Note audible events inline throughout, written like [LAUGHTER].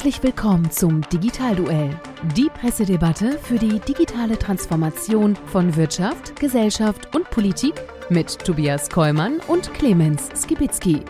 Herzlich willkommen zum Digitalduell, die Pressedebatte für die digitale Transformation von Wirtschaft, Gesellschaft und Politik mit Tobias Kollmann und Clemens Skibitzky.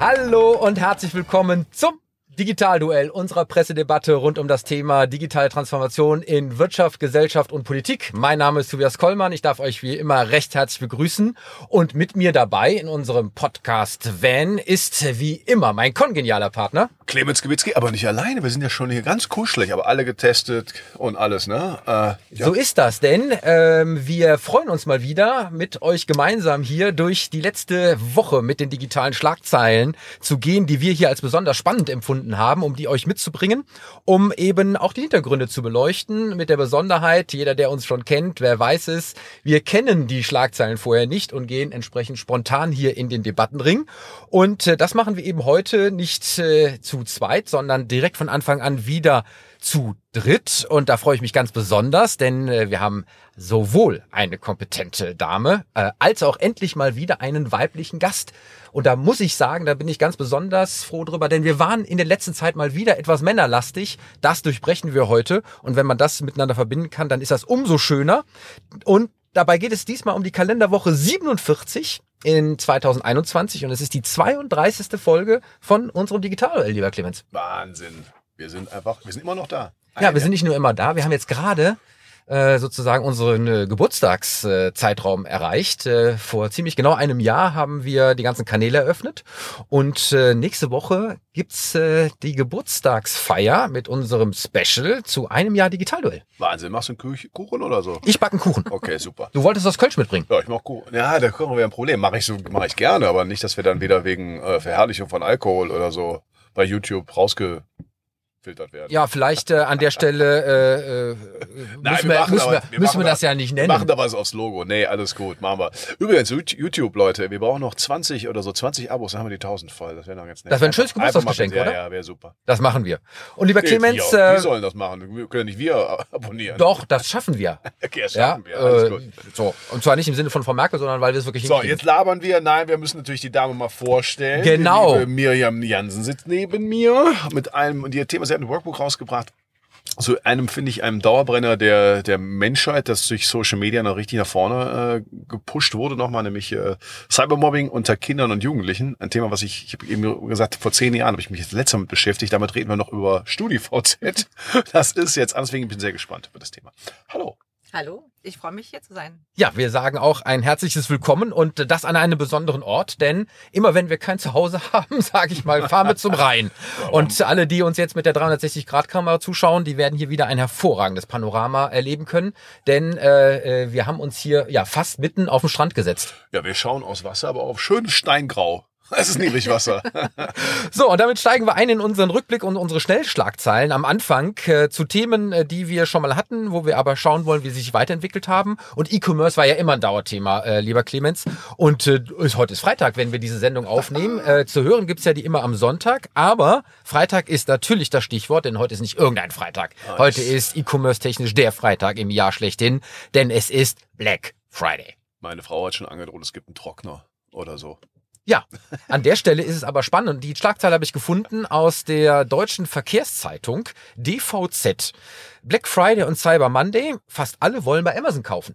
Hallo und herzlich willkommen zum Digitalduell unserer Pressedebatte rund um das Thema digitale Transformation in Wirtschaft, Gesellschaft und Politik. Mein Name ist Tobias Kollmann. Ich darf euch wie immer recht herzlich begrüßen. Und mit mir dabei in unserem Podcast Van ist wie immer mein kongenialer Partner. Clemens Gewitzki, aber nicht alleine. Wir sind ja schon hier ganz kuschelig, aber alle getestet und alles, ne? Äh, ja. So ist das, denn ähm, wir freuen uns mal wieder, mit euch gemeinsam hier durch die letzte Woche mit den digitalen Schlagzeilen zu gehen, die wir hier als besonders spannend empfunden haben, um die euch mitzubringen, um eben auch die Hintergründe zu beleuchten. Mit der Besonderheit, jeder, der uns schon kennt, wer weiß es, wir kennen die Schlagzeilen vorher nicht und gehen entsprechend spontan hier in den Debattenring. Und äh, das machen wir eben heute nicht äh, zu zweit, sondern direkt von Anfang an wieder zu dritt. Und da freue ich mich ganz besonders, denn äh, wir haben sowohl eine kompetente Dame äh, als auch endlich mal wieder einen weiblichen Gast. Und da muss ich sagen, da bin ich ganz besonders froh drüber, denn wir waren in der letzten Zeit mal wieder etwas männerlastig. Das durchbrechen wir heute. Und wenn man das miteinander verbinden kann, dann ist das umso schöner. Und dabei geht es diesmal um die Kalenderwoche 47 in 2021 und es ist die 32. Folge von unserem Digital, lieber Clemens. Wahnsinn. Wir sind einfach, wir sind immer noch da. Ja, wir sind nicht nur immer da, wir haben jetzt gerade äh, sozusagen unseren äh, Geburtstagszeitraum erreicht. Äh, vor ziemlich genau einem Jahr haben wir die ganzen Kanäle eröffnet und äh, nächste Woche gibt's äh, die Geburtstagsfeier mit unserem Special zu einem Jahr Digitalduell. Wahnsinn, machst du einen Kuchen oder so? Ich backe einen Kuchen. Okay, super. Du wolltest das Kölsch mitbringen? Ja, ich mach Kuchen. Ja, da kommen wir ein Problem. Mache ich so, mache ich gerne, aber nicht, dass wir dann wieder wegen äh, Verherrlichung von Alkohol oder so bei YouTube rausge filtert werden. Ja, vielleicht äh, an der Stelle äh, äh, [LAUGHS] Nein, müssen wir wir, machen müssen aber- wir, wir müssen wir machen das ja nicht Wir machen nennen. da was aufs Logo. Nee, alles gut, machen wir. Übrigens, YouTube, Leute, wir brauchen noch 20 oder so 20 Abos, dann haben wir die 1000 voll. Das wäre noch ganz nett. Das wäre ein schönes Geburtstagsgeschenk, oder? Ja, ja, wäre super. Das machen wir. Und lieber Nee, Clemens, die, die äh, sollen das machen. Wir können nicht wir abonnieren. doch, das schaffen wir. [LAUGHS] Okay, das Ja, schaffen wir. Alles äh, gut. so. Und zwar nicht im Sinne von Frau Merkel, sondern weil wir es wirklich So, jetzt labern wir. Nein, wir müssen natürlich die Dame mal vorstellen. Genau. Miriam Jansen sitzt neben mir mit einem, und ihr Thema, sie hat ein Workbook rausgebracht. So einem, finde ich, einem Dauerbrenner der, der Menschheit, das durch Social Media noch richtig nach vorne äh, gepusht wurde, nochmal, nämlich äh, Cybermobbing unter Kindern und Jugendlichen. Ein Thema, was ich, ich habe eben gesagt, vor zehn Jahren habe ich mich jetzt letztes Mal mit beschäftigt. Damit reden wir noch über StudiVZ. Das ist jetzt, deswegen bin ich sehr gespannt über das Thema. Hallo. Hallo, ich freue mich hier zu sein. Ja, wir sagen auch ein herzliches Willkommen und das an einem besonderen Ort, denn immer wenn wir kein Zuhause [LAUGHS] haben, sage ich mal, fahren wir zum Rhein. Und alle, die uns jetzt mit der 360-Grad-Kamera zuschauen, die werden hier wieder ein hervorragendes Panorama erleben können, denn äh, äh, wir haben uns hier ja fast mitten auf den Strand gesetzt. Ja, wir schauen aus Wasser, aber auf schönes Steingrau. Es ist Niedrigwasser. [LAUGHS] So, und damit steigen wir ein in unseren Rückblick und unsere Schnellschlagzeilen am Anfang äh, zu Themen, äh, die wir schon mal hatten, wo wir aber schauen wollen, wie sie sich weiterentwickelt haben. Und E-Commerce war ja immer ein Dauerthema, äh, lieber Clemens. Und äh, ist, heute ist Freitag, wenn wir diese Sendung aufnehmen. Äh, zu hören gibt's ja die immer am Sonntag. Aber Freitag ist natürlich das Stichwort, denn heute ist nicht irgendein Freitag. Heute ist E-Commerce technisch der Freitag im Jahr schlechthin, denn es ist Black Friday. Meine Frau hat schon angedroht, es gibt einen Trockner oder so. Ja, an der Stelle ist es aber spannend. Die Schlagzeile habe ich gefunden aus der deutschen Verkehrszeitung DVZ. Black Friday und Cyber Monday, fast alle wollen bei Amazon kaufen.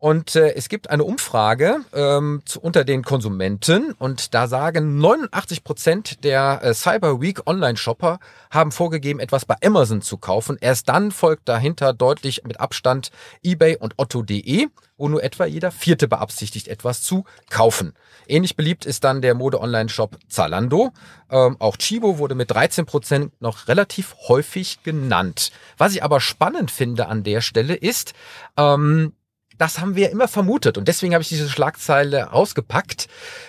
Und äh, es gibt eine Umfrage ähm, zu, unter den Konsumenten und da sagen 89 Prozent der äh, Cyber Week Online-Shopper haben vorgegeben, etwas bei Amazon zu kaufen. Erst dann folgt dahinter deutlich mit Abstand eBay und Otto.de, wo nur etwa jeder Vierte beabsichtigt, etwas zu kaufen. Ähnlich beliebt ist dann der Mode-Online-Shop Zalando. Ähm, auch Chibo wurde mit 13 Prozent noch relativ häufig genannt. Was ich aber spannend finde an der Stelle ist, ähm, das haben wir immer vermutet und deswegen habe ich diese Schlagzeile rausgepackt.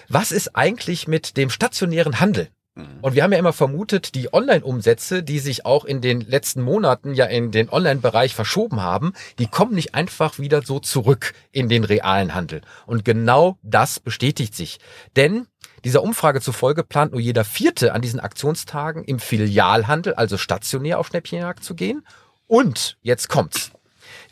Was ist eigentlich mit dem stationären Handel? Und wir haben ja immer vermutet, die Online-Umsätze, die sich auch in den letzten Monaten ja in den Online-Bereich verschoben haben, die kommen nicht einfach wieder so zurück in den realen Handel. Und genau das bestätigt sich. Denn dieser Umfrage zufolge plant nur jeder Vierte an diesen Aktionstagen im Filialhandel, also stationär auf Schnäppchenjagd zu gehen. Und jetzt kommt's.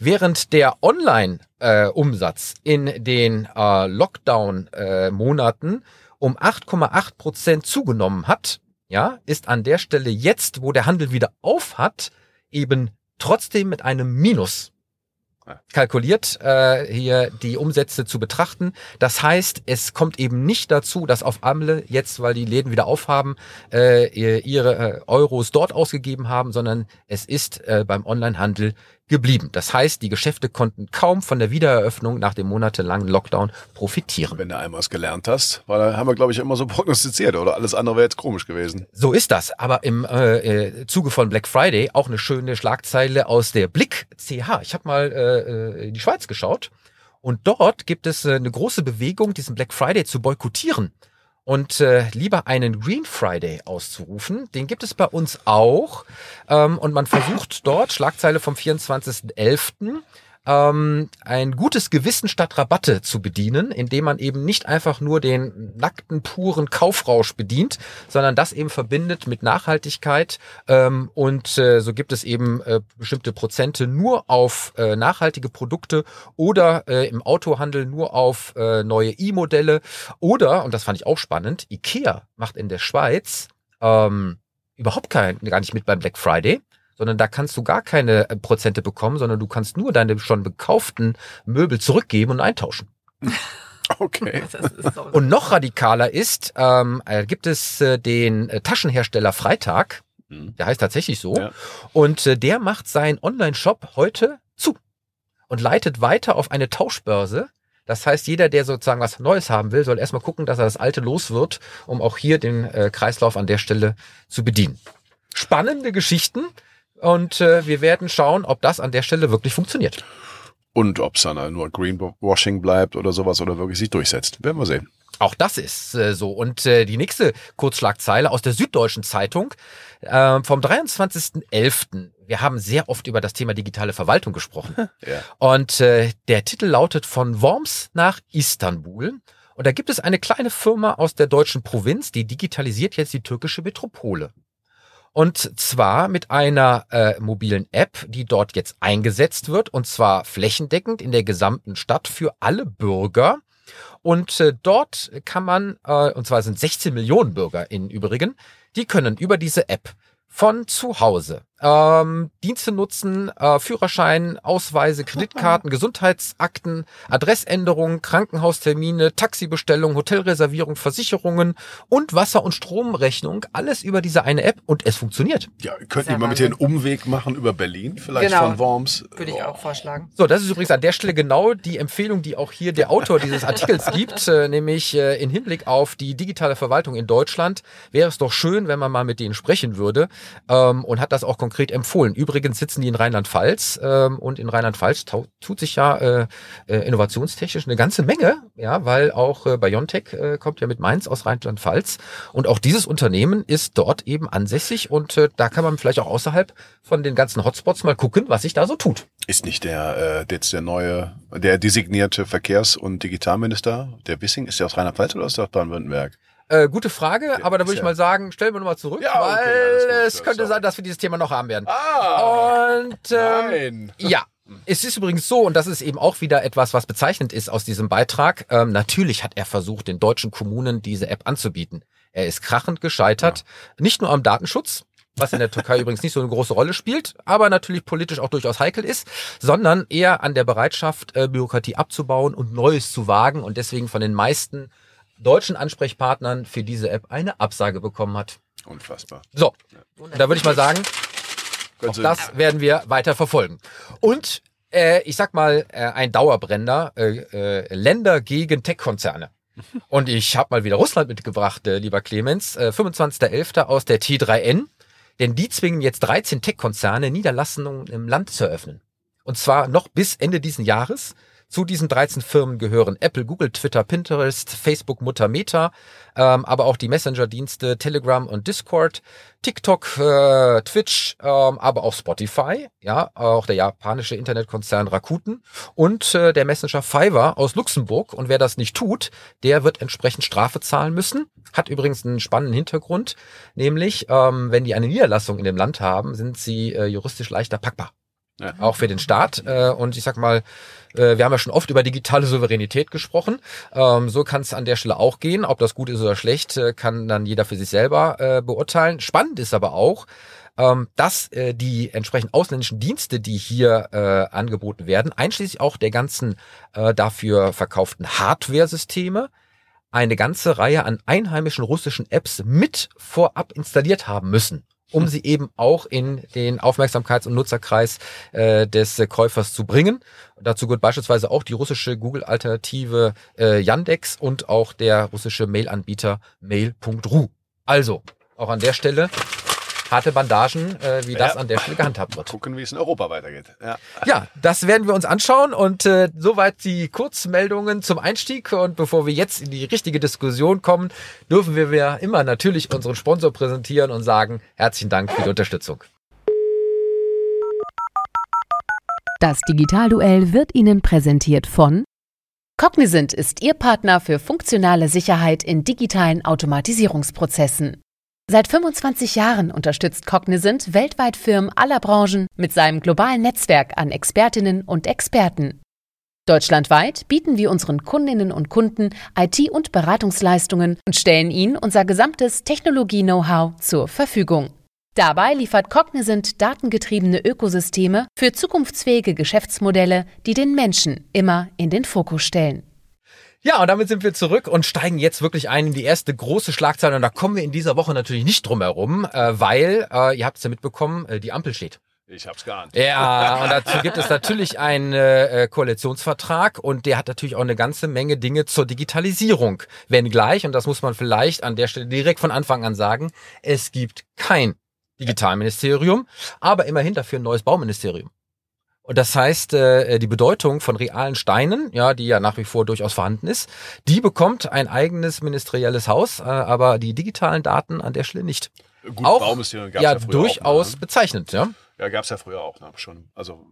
Während der Online-Umsatz in den äh, Lockdown-Monaten um 8,8 Prozent zugenommen hat, ja, ist an der Stelle jetzt, wo der Handel wieder auf hat, eben trotzdem mit einem Minus kalkuliert, äh, hier die Umsätze zu betrachten. Das heißt, es kommt eben nicht dazu, dass auf Amle jetzt, weil die Läden wieder aufhaben, äh, ihre äh, Euros dort ausgegeben haben, sondern es ist äh, beim Onlinehandel geblieben. Das heißt, die Geschäfte konnten kaum von der Wiedereröffnung nach dem monatelangen Lockdown profitieren. Wenn du einmal was gelernt hast, weil da haben wir, glaube ich, immer so [LAUGHS] prognostiziert, oder? Alles andere wäre jetzt komisch gewesen. So ist das. Aber im äh, äh Zuge von Black Friday auch eine schöne Schlagzeile aus der Blick CH. Ich habe mal äh, in die Schweiz geschaut und dort gibt es äh, eine große Bewegung, diesen Black Friday zu boykottieren und äh, lieber einen Green Friday auszurufen. Den gibt es bei uns auch. Ähm, und man versucht dort, Schlagzeile vom 24.11., ähm, ein gutes Gewissen statt Rabatte zu bedienen, indem man eben nicht einfach nur den nackten, puren Kaufrausch bedient, sondern das eben verbindet mit Nachhaltigkeit. Ähm, und äh, so gibt es eben äh, bestimmte Prozente nur auf äh, nachhaltige Produkte oder äh, im Autohandel nur auf äh, neue E-Modelle. Oder, und das fand ich auch spannend, IKEA macht in der Schweiz ähm, überhaupt kein, gar nicht mit beim Black Friday, sondern da kannst du gar keine äh, Prozente bekommen, sondern du kannst nur deine schon bekauften Möbel zurückgeben und eintauschen. [LAUGHS] Okay. [LAUGHS] und noch radikaler ist, ähm, äh, gibt es äh, den äh, Taschenhersteller Freitag, mhm. der heißt tatsächlich so, ja. und äh, der macht seinen Online-Shop heute zu und leitet weiter auf eine Tauschbörse. Das heißt, jeder, der sozusagen was Neues haben will, soll erstmal gucken, dass er das Alte los wird, um auch hier den äh, Kreislauf an der Stelle zu bedienen. Spannende Geschichten. Und äh, wir werden schauen, ob das an der Stelle wirklich funktioniert. Und ob es dann nur Greenwashing bleibt oder sowas oder wirklich sich durchsetzt. Werden wir sehen. Auch das ist äh, so. Und äh, die nächste Kurzschlagzeile aus der Süddeutschen Zeitung äh, vom 23.11. Wir haben sehr oft über das Thema digitale Verwaltung gesprochen. [LAUGHS] ja. Und äh, der Titel lautet von Worms nach Istanbul. Und da gibt es eine kleine Firma aus der deutschen Provinz, die digitalisiert jetzt die türkische Metropole. Und zwar mit einer äh, mobilen App, die dort jetzt eingesetzt wird, und zwar flächendeckend in der gesamten Stadt für alle Bürger. Und äh, dort kann man, äh, und zwar sind 16 Millionen Bürger in Übrigen, die können über diese App von zu Hause ähm, Dienste nutzen, äh, Führerschein, Ausweise, Kreditkarten, Gesundheitsakten, Adressänderungen, Krankenhaustermine, Taxibestellung, Hotelreservierung, Versicherungen und Wasser- und Stromrechnung. Alles über diese eine App und es funktioniert. Ja, könnt ihr mal mit den Umweg machen über Berlin, vielleicht genau. von Worms. Würde ich auch vorschlagen. So, das ist übrigens an der Stelle genau die Empfehlung, die auch hier der Autor [LAUGHS] dieses Artikels gibt, äh, nämlich äh, in Hinblick auf die digitale Verwaltung in Deutschland wäre es doch schön, wenn man mal mit denen sprechen würde ähm, und hat das auch konkret empfohlen. Übrigens sitzen die in Rheinland-Pfalz ähm, und in Rheinland-Pfalz tut sich ja äh, äh, innovationstechnisch eine ganze Menge, ja, weil auch äh, Biontech äh, kommt ja mit Mainz aus Rheinland-Pfalz und auch dieses Unternehmen ist dort eben ansässig und äh, da kann man vielleicht auch außerhalb von den ganzen Hotspots mal gucken, was sich da so tut. Ist nicht der äh, jetzt der neue, der designierte Verkehrs- und Digitalminister, der Wissing, ist der aus Rheinland-Pfalz oder aus Baden-Württemberg? Äh, gute Frage, aber da würde ich mal sagen, stellen wir nochmal zurück, ja, okay, weil es könnte sein, dass wir dieses Thema noch haben werden. Ah, und ähm, nein. ja. Es ist übrigens so, und das ist eben auch wieder etwas, was bezeichnend ist aus diesem Beitrag. Ähm, natürlich hat er versucht, den deutschen Kommunen diese App anzubieten. Er ist krachend gescheitert, ja. nicht nur am Datenschutz, was in der Türkei [LAUGHS] übrigens nicht so eine große Rolle spielt, aber natürlich politisch auch durchaus heikel ist, sondern eher an der Bereitschaft, äh, Bürokratie abzubauen und Neues zu wagen und deswegen von den meisten deutschen Ansprechpartnern für diese App eine Absage bekommen hat. Unfassbar. So, da würde ich mal sagen, auch das werden wir weiter verfolgen. Und äh, ich sag mal, äh, ein Dauerbrenner, äh, äh, Länder gegen Tech-Konzerne. [LAUGHS] Und ich habe mal wieder Russland mitgebracht, äh, lieber Clemens, äh, 25.11. aus der T3N, denn die zwingen jetzt 13 Tech-Konzerne, Niederlassungen im Land zu eröffnen. Und zwar noch bis Ende diesen Jahres. Zu diesen 13 Firmen gehören Apple, Google, Twitter, Pinterest, Facebook, Mutter Meta, ähm, aber auch die Messenger-Dienste Telegram und Discord, TikTok, äh, Twitch, ähm, aber auch Spotify, ja, auch der japanische Internetkonzern Rakuten und äh, der Messenger Fiverr aus Luxemburg. Und wer das nicht tut, der wird entsprechend Strafe zahlen müssen. Hat übrigens einen spannenden Hintergrund, nämlich ähm, wenn die eine Niederlassung in dem Land haben, sind sie äh, juristisch leichter packbar. Ja. auch für den Staat. Äh, und ich sag mal, äh, wir haben ja schon oft über digitale Souveränität gesprochen. Ähm, so kann es an der Stelle auch gehen. Ob das gut ist oder schlecht, äh, kann dann jeder für sich selber äh, beurteilen. Spannend ist aber auch, ähm, dass die entsprechend ausländischen Dienste, die hier angeboten werden, einschließlich auch der ganzen dafür verkauften Hardware-Systeme, eine ganze Reihe an einheimischen russischen Apps mit vorab installiert haben müssen, um sie eben auch in den Aufmerksamkeits- und Nutzerkreis äh, des Käufers zu bringen. Dazu gehört beispielsweise auch die russische Google-Alternative äh, Yandex und auch der russische Mail-Anbieter Mail.ru. Also, auch an der Stelle harte Bandagen, äh, wie das Ja. an der Stelle gehandhabt wird. Gucken, wie es in Europa weitergeht. Ja. Ja, das werden wir uns anschauen und äh, soweit die Kurzmeldungen zum Einstieg und bevor wir jetzt in die richtige Diskussion kommen, dürfen wir, wir immer natürlich unseren Sponsor präsentieren und sagen herzlichen Dank für die Unterstützung. Das Digitalduell wird Ihnen präsentiert von Cognizant ist Ihr Partner für funktionale Sicherheit in digitalen Automatisierungsprozessen. Seit 25 Jahren unterstützt Cognizant weltweit Firmen aller Branchen mit seinem globalen Netzwerk an Expertinnen und Experten. Deutschlandweit bieten wir unseren Kundinnen und Kunden IT- und Beratungsleistungen und stellen ihnen unser gesamtes Technologie-Know-how zur Verfügung. Dabei liefert Cognizant datengetriebene Ökosysteme für zukunftsfähige Geschäftsmodelle, die den Menschen immer in den Fokus stellen. Ja, und damit sind wir zurück und steigen jetzt wirklich ein in die erste große Schlagzeile und da kommen wir in dieser Woche natürlich nicht drum herum, äh, weil, äh, ihr habt es ja mitbekommen, äh, die Ampel steht. Ich hab's geahnt. Ja, und dazu gibt es natürlich einen äh, Koalitionsvertrag und der hat natürlich auch eine ganze Menge Dinge zur Digitalisierung. Wenngleich, und das muss man vielleicht an der Stelle direkt von Anfang an sagen, es gibt kein Digitalministerium, aber immerhin dafür ein neues Bauministerium. Und das heißt, äh, die Bedeutung von realen Steinen, ja, die ja nach wie vor durchaus vorhanden ist, die bekommt ein eigenes ministerielles Haus, äh, aber die digitalen Daten an der Stelle nicht. Gut, auch Bauministerium gab's ja, ja, früher durchaus Auch, ne? bezeichnend, ja. Ja, gab's ja früher auch, ne? schon. Also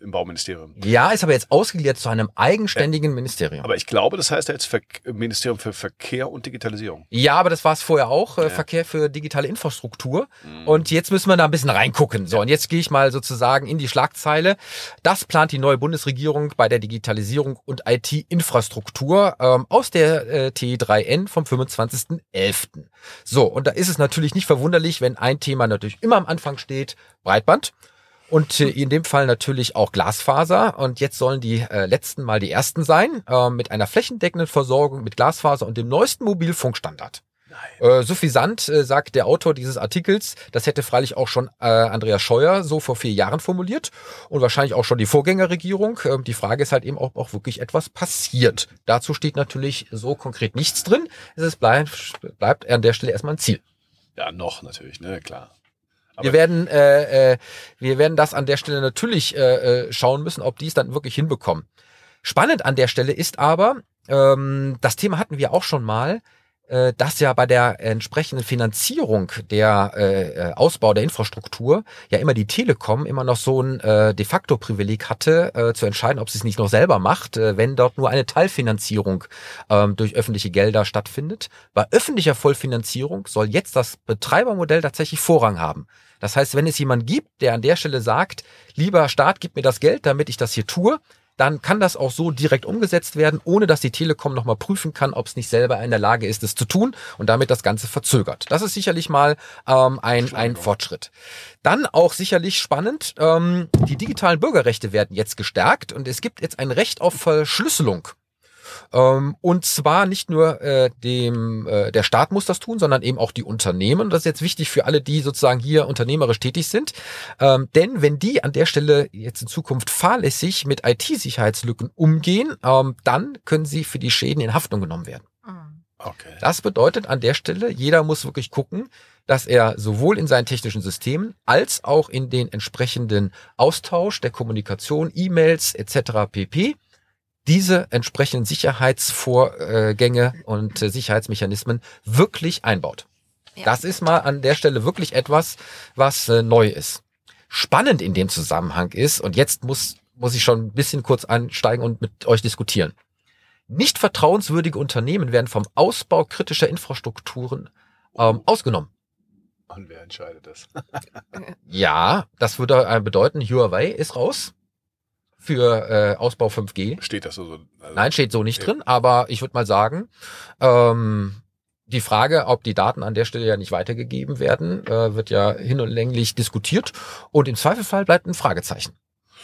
im Bauministerium. Ja, ist aber jetzt ausgegliedert zu einem eigenständigen Ministerium. Aber ich glaube, das heißt ja jetzt Ver Ministerium für Verkehr und Digitalisierung. ja, aber das war es vorher auch, äh, Ja. Verkehr für digitale Infrastruktur. Und jetzt müssen wir da ein bisschen reingucken. So, und jetzt gehe ich mal sozusagen in die Schlagzeile. Das plant die neue Bundesregierung bei der Digitalisierung und IT-Infrastruktur ähm, aus der äh, T3N vom 25.11. So, und da ist es natürlich nicht verwunderlich, wenn ein Thema natürlich immer am Anfang steht, Breitband. Und äh, in dem Fall natürlich auch Glasfaser. Und jetzt sollen die äh, letzten Mal die ersten sein, äh, mit einer flächendeckenden Versorgung mit Glasfaser und dem neuesten Mobilfunkstandard. Äh, suffisant, äh, sagt der Autor dieses Artikels, das hätte freilich auch schon äh, Andreas Scheuer so vor vier Jahren formuliert und wahrscheinlich auch schon die Vorgängerregierung. Ähm, die Frage ist halt eben, ob auch wirklich etwas passiert. Dazu steht natürlich so konkret nichts drin. Es ist bleibt, bleibt an der Stelle erstmal ein Ziel. Ja, noch natürlich, ne, klar. Wir werden, äh, äh, wir werden das an der Stelle natürlich äh, äh, schauen müssen, ob die es dann wirklich hinbekommen. Spannend an der Stelle ist aber, ähm, das Thema hatten wir auch schon mal, äh, dass ja bei der entsprechenden Finanzierung der äh, äh, Ausbau der Infrastruktur ja immer die Telekom immer noch so ein äh, de facto Privileg hatte, äh, zu entscheiden, ob sie es nicht noch selber macht, äh, wenn dort nur eine Teilfinanzierung ähm, durch öffentliche Gelder stattfindet. Bei öffentlicher Vollfinanzierung soll jetzt das Betreibermodell tatsächlich Vorrang haben. Das heißt, wenn es jemand gibt, der an der Stelle sagt, lieber Staat, gib mir das Geld, damit ich das hier tue, dann kann das auch so direkt umgesetzt werden, ohne dass die Telekom nochmal prüfen kann, ob es nicht selber in der Lage ist, es zu tun und damit das Ganze verzögert. Das ist sicherlich mal ähm, ein, ein Fortschritt. Dann auch sicherlich spannend, ähm, die digitalen Bürgerrechte werden jetzt gestärkt und es gibt jetzt ein Recht auf Verschlüsselung. Ähm, und zwar nicht nur äh, dem äh, der Staat muss das tun, sondern eben auch die Unternehmen. Und das ist jetzt wichtig für alle, die sozusagen hier unternehmerisch tätig sind. Ähm, denn wenn die an der Stelle jetzt in Zukunft fahrlässig mit IT-Sicherheitslücken umgehen, ähm, dann können sie für die Schäden in Haftung genommen werden. Mhm. Okay. Das bedeutet an der Stelle, jeder muss wirklich gucken, dass er sowohl in seinen technischen Systemen als auch in den entsprechenden Austausch der Kommunikation, E-Mails etc. pp. Diese entsprechenden Sicherheitsvorgänge und äh, Sicherheitsmechanismen wirklich einbaut. Ja. Das ist mal an der Stelle wirklich etwas, was äh, neu ist. Spannend in dem Zusammenhang ist, und jetzt muss, muss ich schon ein bisschen kurz ansteigen und mit euch diskutieren. Nicht vertrauenswürdige Unternehmen werden vom Ausbau kritischer Infrastrukturen ähm, ausgenommen. Und wer entscheidet das? [LAUGHS] Ja, das würde bedeuten, Huawei ist raus für äh, Ausbau 5G. Steht das so? so- Also, Nein, steht so nicht Okay. drin, aber ich würde mal sagen, ähm, die Frage, ob die Daten an der Stelle ja nicht weitergegeben werden, äh, wird ja hin und länglich diskutiert und im Zweifelfall bleibt ein Fragezeichen.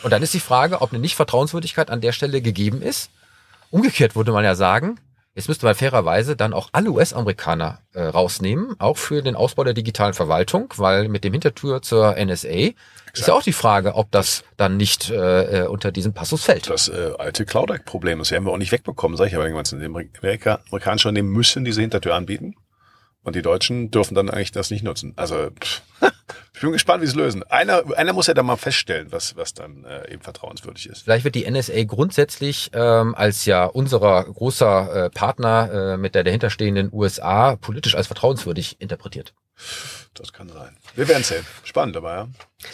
Und dann ist die Frage, ob eine Nichtvertrauenswürdigkeit an der Stelle gegeben ist. Umgekehrt würde man ja sagen, jetzt müsste man fairerweise dann auch alle US-Amerikaner äh, rausnehmen, auch für den Ausbau der digitalen Verwaltung, weil mit dem Hintertür zur NSA ist ja auch die Frage, ob das dann nicht äh, äh, unter diesen Passus fällt. Das äh, alte Cloud Act-Problem, das werden wir auch nicht wegbekommen, sage ich aber irgendwann. Die Amerika, amerikanische Unternehmen müssen diese Hintertür anbieten. Und die Deutschen dürfen dann eigentlich das nicht nutzen. Also ich bin gespannt, wie sie es lösen. Einer, einer muss ja dann mal feststellen, was, was dann äh, eben vertrauenswürdig ist. Vielleicht wird die NSA grundsätzlich ähm, als ja unserer großer äh, Partner äh, mit der dahinterstehenden USA politisch als vertrauenswürdig interpretiert. Das kann sein. Wir werden sehen. Spannend aber,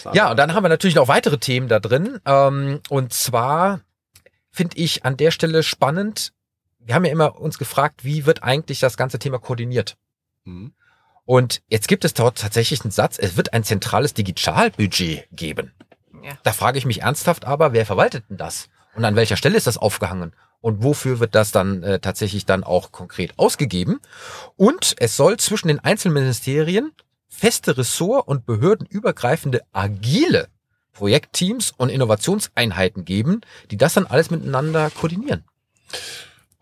ja. Ja, und dann haben wir natürlich noch weitere Themen da drin. Ähm, und zwar finde ich an der Stelle spannend. Wir haben ja immer uns gefragt, wie wird eigentlich das ganze Thema koordiniert? Mhm. Und jetzt gibt es dort tatsächlich einen Satz, es wird ein zentrales Digitalbudget geben. Ja. Da frage ich mich ernsthaft aber, wer verwaltet denn das? Und an welcher Stelle ist das aufgehangen? Und wofür wird das dann äh, tatsächlich dann auch konkret ausgegeben? Und es soll zwischen den Einzelministerien feste Ressort- und behördenübergreifende agile Projektteams und Innovationseinheiten geben, die das dann alles miteinander koordinieren.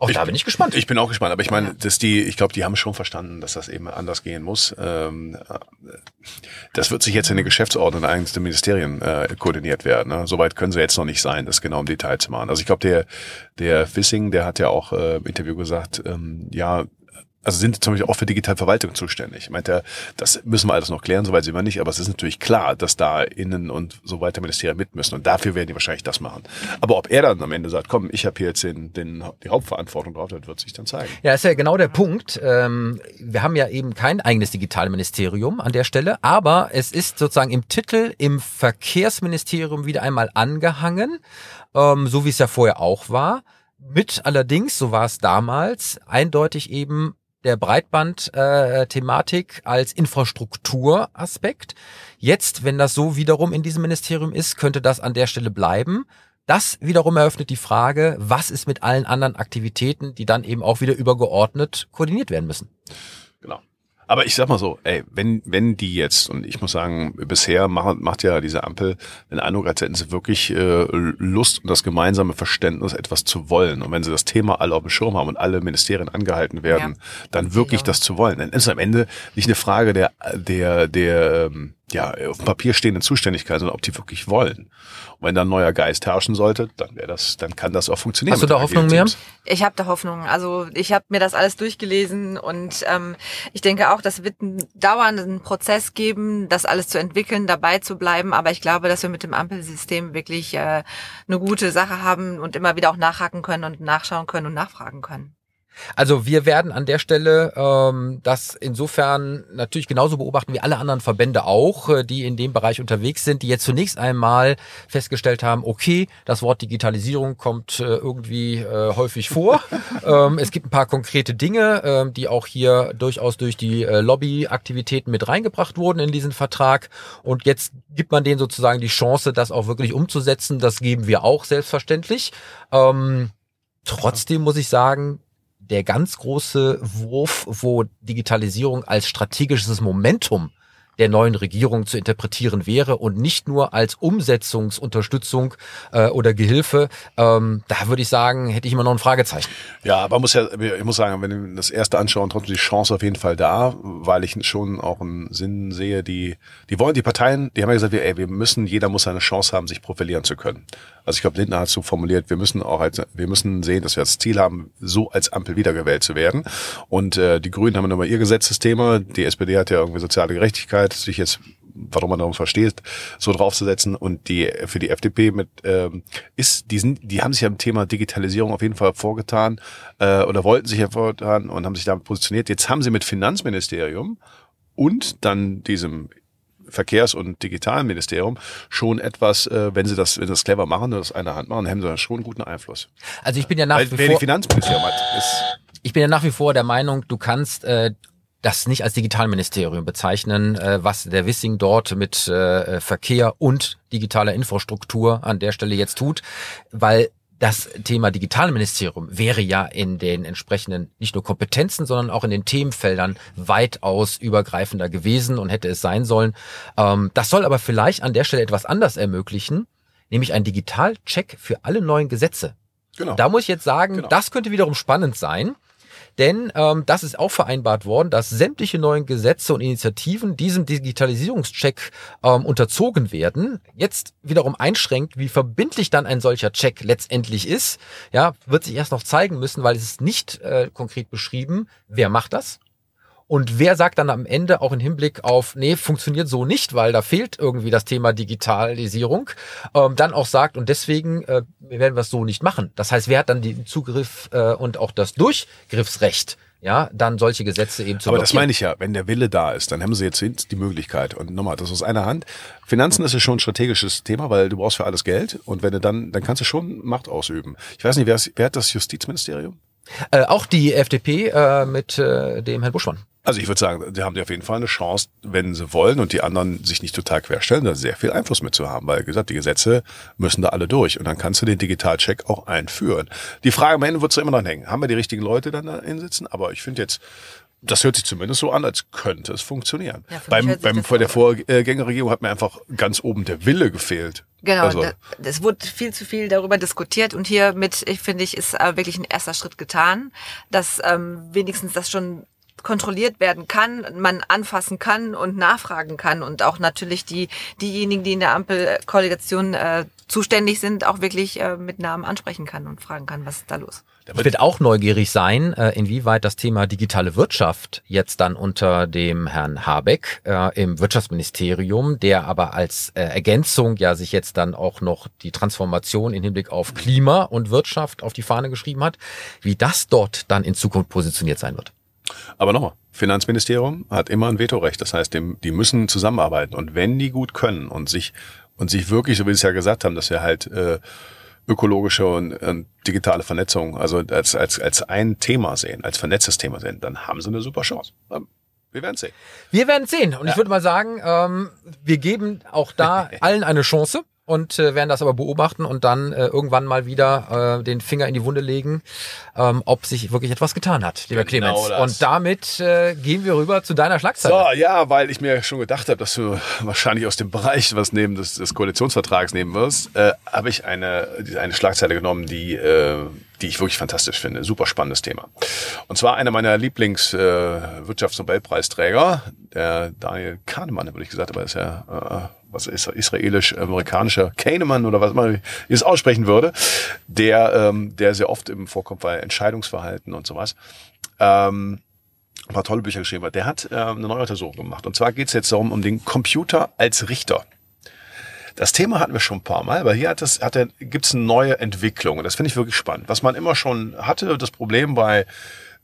Auch Ich da bin- ich gespannt. Ich bin auch gespannt, aber ich meine, dass die, ich glaube, die haben schon verstanden, dass das eben anders gehen muss. Ähm, äh, das wird sich jetzt in den Geschäftsordnungen eines der Ministerien äh, koordiniert werden. Ne? Soweit können sie jetzt noch nicht sein, das genau im Detail zu machen. Also ich glaube, der der Fissing, der hat ja auch äh, im Interview gesagt, ähm, ja. Also sind zum Beispiel auch für Digitalverwaltung zuständig. Meint er, das müssen wir alles noch klären, soweit sind wir nicht, aber es ist natürlich klar, dass da Innen- und so weiter Ministerien mit müssen und dafür werden die wahrscheinlich das machen. Aber ob er dann am Ende sagt, komm, ich habe hier jetzt den, den, die Hauptverantwortung drauf, das wird sich dann zeigen. Ja, ist ja genau der Punkt. Ähm, wir haben ja eben kein eigenes Digitalministerium an der Stelle, aber es ist sozusagen im Titel im Verkehrsministerium wieder einmal angehangen, ähm, so wie es ja vorher auch war. Mit allerdings, so war es damals, eindeutig eben der Breitband-Thematik als Infrastrukturaspekt. Jetzt, wenn das so wiederum in diesem Ministerium ist, könnte das an der Stelle bleiben. Das wiederum eröffnet die Frage, was ist mit allen anderen Aktivitäten, die dann eben auch wieder übergeordnet koordiniert werden müssen. Genau. Aber ich sag mal so, ey, wenn, wenn die jetzt, und ich muss sagen, bisher macht, macht ja diese Ampel den Eindruck, als hätten sie wirklich äh, Lust und das gemeinsame Verständnis, etwas zu wollen. Und wenn sie das Thema alle auf dem Schirm haben und alle Ministerien angehalten werden, dann wirklich Ja. das zu wollen. Dann ist es am Ende nicht eine Frage der, der, der, ähm, ja, auf dem Papier stehenden Zuständigkeit, sondern ob die wirklich wollen. Und wenn da ein neuer Geist herrschen sollte, dann wäre das, dann kann das auch funktionieren. Hast du da Hoffnung, Miriam? Teams. Ich habe da Hoffnung. Also ich habe mir das alles durchgelesen und ähm, ich denke auch, das wird einen dauernden Prozess geben, das alles zu entwickeln, dabei zu bleiben. Aber ich glaube, dass wir mit dem Ampelsystem wirklich äh, eine gute Sache haben und immer wieder auch nachhaken können und nachschauen können und nachfragen können. Also wir werden an der Stelle ähm, das insofern natürlich genauso beobachten wie alle anderen Verbände auch, äh, die in dem Bereich unterwegs sind, die jetzt zunächst einmal festgestellt haben, okay, das Wort Digitalisierung kommt äh, irgendwie äh, häufig vor. [LAUGHS] ähm, es gibt ein paar konkrete Dinge, ähm, die auch hier durchaus durch die äh, Lobbyaktivitäten mit reingebracht wurden in diesen Vertrag. Und jetzt gibt man denen sozusagen die Chance, das auch wirklich umzusetzen. Das geben wir auch selbstverständlich. Ähm, trotzdem muss ich sagen, der ganz große Wurf, wo Digitalisierung als strategisches Momentum der neuen Regierung zu interpretieren wäre und nicht nur als Umsetzungsunterstützung äh, oder Gehilfe, ähm, da würde ich sagen, hätte ich immer noch ein Fragezeichen. Ja, aber muss ja, ich muss sagen, wenn wir das erste anschauen, trotzdem die Chance auf jeden Fall da, weil ich schon auch einen Sinn sehe, die, die wollen die Parteien, die haben ja gesagt, wir, ey, wir müssen, jeder muss eine Chance haben, sich profilieren zu können. Also ich glaube, Lindner hat so formuliert, wir müssen auch als, wir müssen sehen, dass wir das Ziel haben, so als Ampel wiedergewählt zu werden. Und äh, die Grünen haben nochmal ihr Gesetzesthema, die SPD hat ja irgendwie soziale Gerechtigkeit, sich jetzt warum man darum versteht, so draufzusetzen. Und die für die FDP mit ähm, ist, die sind, die haben sich am Thema Digitalisierung auf jeden Fall vorgetan äh, oder wollten sich hervorgetan und haben sich damit positioniert. Jetzt haben sie mit Finanzministerium und dann diesem Verkehrs- und Digitalministerium schon etwas, äh, wenn sie das, wenn sie das clever machen, das einer Hand machen, haben sie schon einen guten Einfluss. Also ich bin ja nach Weil wie wer vor, Finanzministerium hat, ist ich bin ja nach wie vor der Meinung, du kannst äh, das nicht als Digitalministerium bezeichnen, äh, was der Wissing dort mit äh, Verkehr und digitaler Infrastruktur an der Stelle jetzt tut, weil das Thema Digitalministerium wäre ja in den entsprechenden nicht nur Kompetenzen, sondern auch in den Themenfeldern weitaus übergreifender gewesen und hätte es sein sollen. Ähm, das soll aber vielleicht an der Stelle etwas anders ermöglichen, nämlich ein Digitalcheck für alle neuen Gesetze. Genau. Da muss ich jetzt sagen, genau. das könnte wiederum spannend sein. Denn ähm, das ist auch vereinbart worden, dass sämtliche neuen Gesetze und Initiativen diesem Digitalisierungscheck ähm, unterzogen werden. Jetzt wiederum einschränkt, wie verbindlich dann ein solcher Check letztendlich ist. Ja, wird sich erst noch zeigen müssen, weil es ist nicht äh, konkret beschrieben, wer macht das. Und wer sagt dann am Ende auch im Hinblick auf, nee, funktioniert so nicht, weil da fehlt irgendwie das Thema Digitalisierung, ähm, dann auch sagt, und deswegen äh, werden wir es so nicht machen. Das heißt, wer hat dann den Zugriff äh, und auch das Durchgriffsrecht? ja, dann solche Gesetze eben zu Aber das meine ich ja, wenn der Wille da ist, dann haben sie jetzt die Möglichkeit. Und nochmal, das aus einer Hand. Finanzen ist ja schon ein strategisches Thema, weil du brauchst für alles Geld. Und wenn du dann, dann kannst du schon Macht ausüben. Ich weiß nicht, wer, ist, wer hat das Justizministerium? Äh, auch die FDP äh, mit äh, dem Herrn Buschmann. Also ich würde sagen, die haben auf jeden Fall eine Chance, wenn sie wollen und die anderen sich nicht total querstellen, da sehr viel Einfluss mit zu haben, weil gesagt, die Gesetze müssen da alle durch und dann kannst du den Digitalcheck auch einführen. Die Frage am Ende wird so immer noch hängen. Haben wir die richtigen Leute dann da hinsitzen? Aber ich finde jetzt, das hört sich zumindest so an, als könnte es funktionieren. Ja, beim beim vor der Vorgängerregierung hat mir einfach ganz oben der Wille gefehlt. Genau, also. es wurde viel zu viel darüber diskutiert und hier mit, ich finde ich, ist äh, wirklich ein erster Schritt getan, dass ähm, wenigstens das schon kontrolliert werden kann, man anfassen kann und nachfragen kann und auch natürlich die diejenigen, die in der Ampelkoalition äh, zuständig sind, auch wirklich äh, mit Namen ansprechen kann und fragen kann, was ist da los. Ich wird auch neugierig sein, äh, inwieweit das Thema digitale Wirtschaft jetzt dann unter dem Herrn Habeck äh, im Wirtschaftsministerium, der aber als äh, Ergänzung ja sich jetzt dann auch noch die Transformation in Hinblick auf Klima und Wirtschaft auf die Fahne geschrieben hat, wie das dort dann in Zukunft positioniert sein wird. Aber nochmal, Finanzministerium hat immer ein Vetorecht. Das heißt, die müssen zusammenarbeiten. Und wenn die gut können und sich, und sich wirklich, so wie Sie es ja gesagt haben, dass wir halt äh, ökologische und, und digitale Vernetzung, also als, als, als ein Thema sehen, als vernetztes Thema sehen, dann haben sie eine super Chance. Wir werden sehen. Wir werden sehen. Und ja. ich würde mal sagen, ähm, wir geben auch da [LAUGHS] allen eine Chance und äh, werden das aber beobachten und dann äh, irgendwann mal wieder äh, den Finger in die Wunde legen, ähm, ob sich wirklich etwas getan hat, lieber genau Clemens. Das. Und damit äh, gehen wir rüber zu deiner Schlagzeile. So, ja, weil ich mir schon gedacht habe, dass du wahrscheinlich aus dem Bereich was neben des, des Koalitionsvertrags nehmen wirst, äh, habe ich eine, eine Schlagzeile genommen, die äh, die ich wirklich fantastisch finde. Super spannendes Thema. Und zwar einer meiner Lieblings-Wirtschaftsnobelpreisträger, äh, der Daniel Kahnemann, würde ich gesagt, aber ist ja äh, was ist israelisch-amerikanischer Kahneman oder was man es aussprechen würde, der, ähm, der sehr oft im vorkommt bei Entscheidungsverhalten und sowas. Ähm, ein paar tolle Bücher geschrieben hat. Der hat äh, eine neue Untersuchung gemacht. Und zwar geht es jetzt darum, um den Computer als Richter. Das Thema hatten wir schon ein paar Mal, aber hier hat es, hat er, gibt's eine neue Entwicklung. Und das finde ich wirklich spannend. Was man immer schon hatte, das Problem bei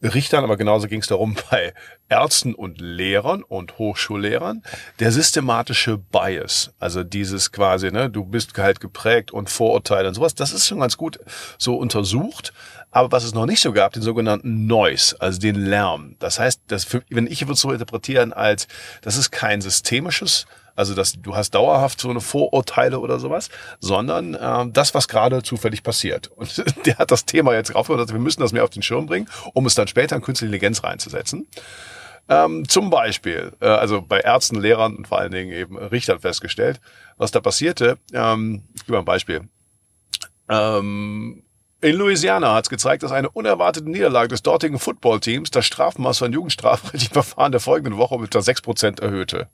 Richtern, aber genauso ging es darum [LAUGHS] bei Ärzten und Lehrern und Hochschullehrern, der systematische Bias, also dieses quasi, ne, du bist halt geprägt und Vorurteile und sowas, das ist schon ganz gut so untersucht. Aber was es noch nicht so gab, den sogenannten Noise, also den Lärm. Das heißt, das wenn ich würde es so interpretieren als, das ist kein systemisches also dass du hast dauerhaft so eine Vorurteile oder sowas, sondern äh, das, was gerade zufällig passiert. Und [LAUGHS] der hat das Thema jetzt aufgehört, also wir müssen das mehr auf den Schirm bringen, um es dann später in künstliche Intelligenz reinzusetzen. Ähm, zum Beispiel, äh, also bei Ärzten, Lehrern und vor allen Dingen eben Richtern festgestellt, was da passierte. Ähm, ich gebe mal ein Beispiel. Ähm, in Louisiana hat es gezeigt, dass eine unerwartete Niederlage des dortigen Footballteams das Strafmaß von Jugendstrafrechtlichen Verfahren der folgenden Woche um etwa 6% erhöhte.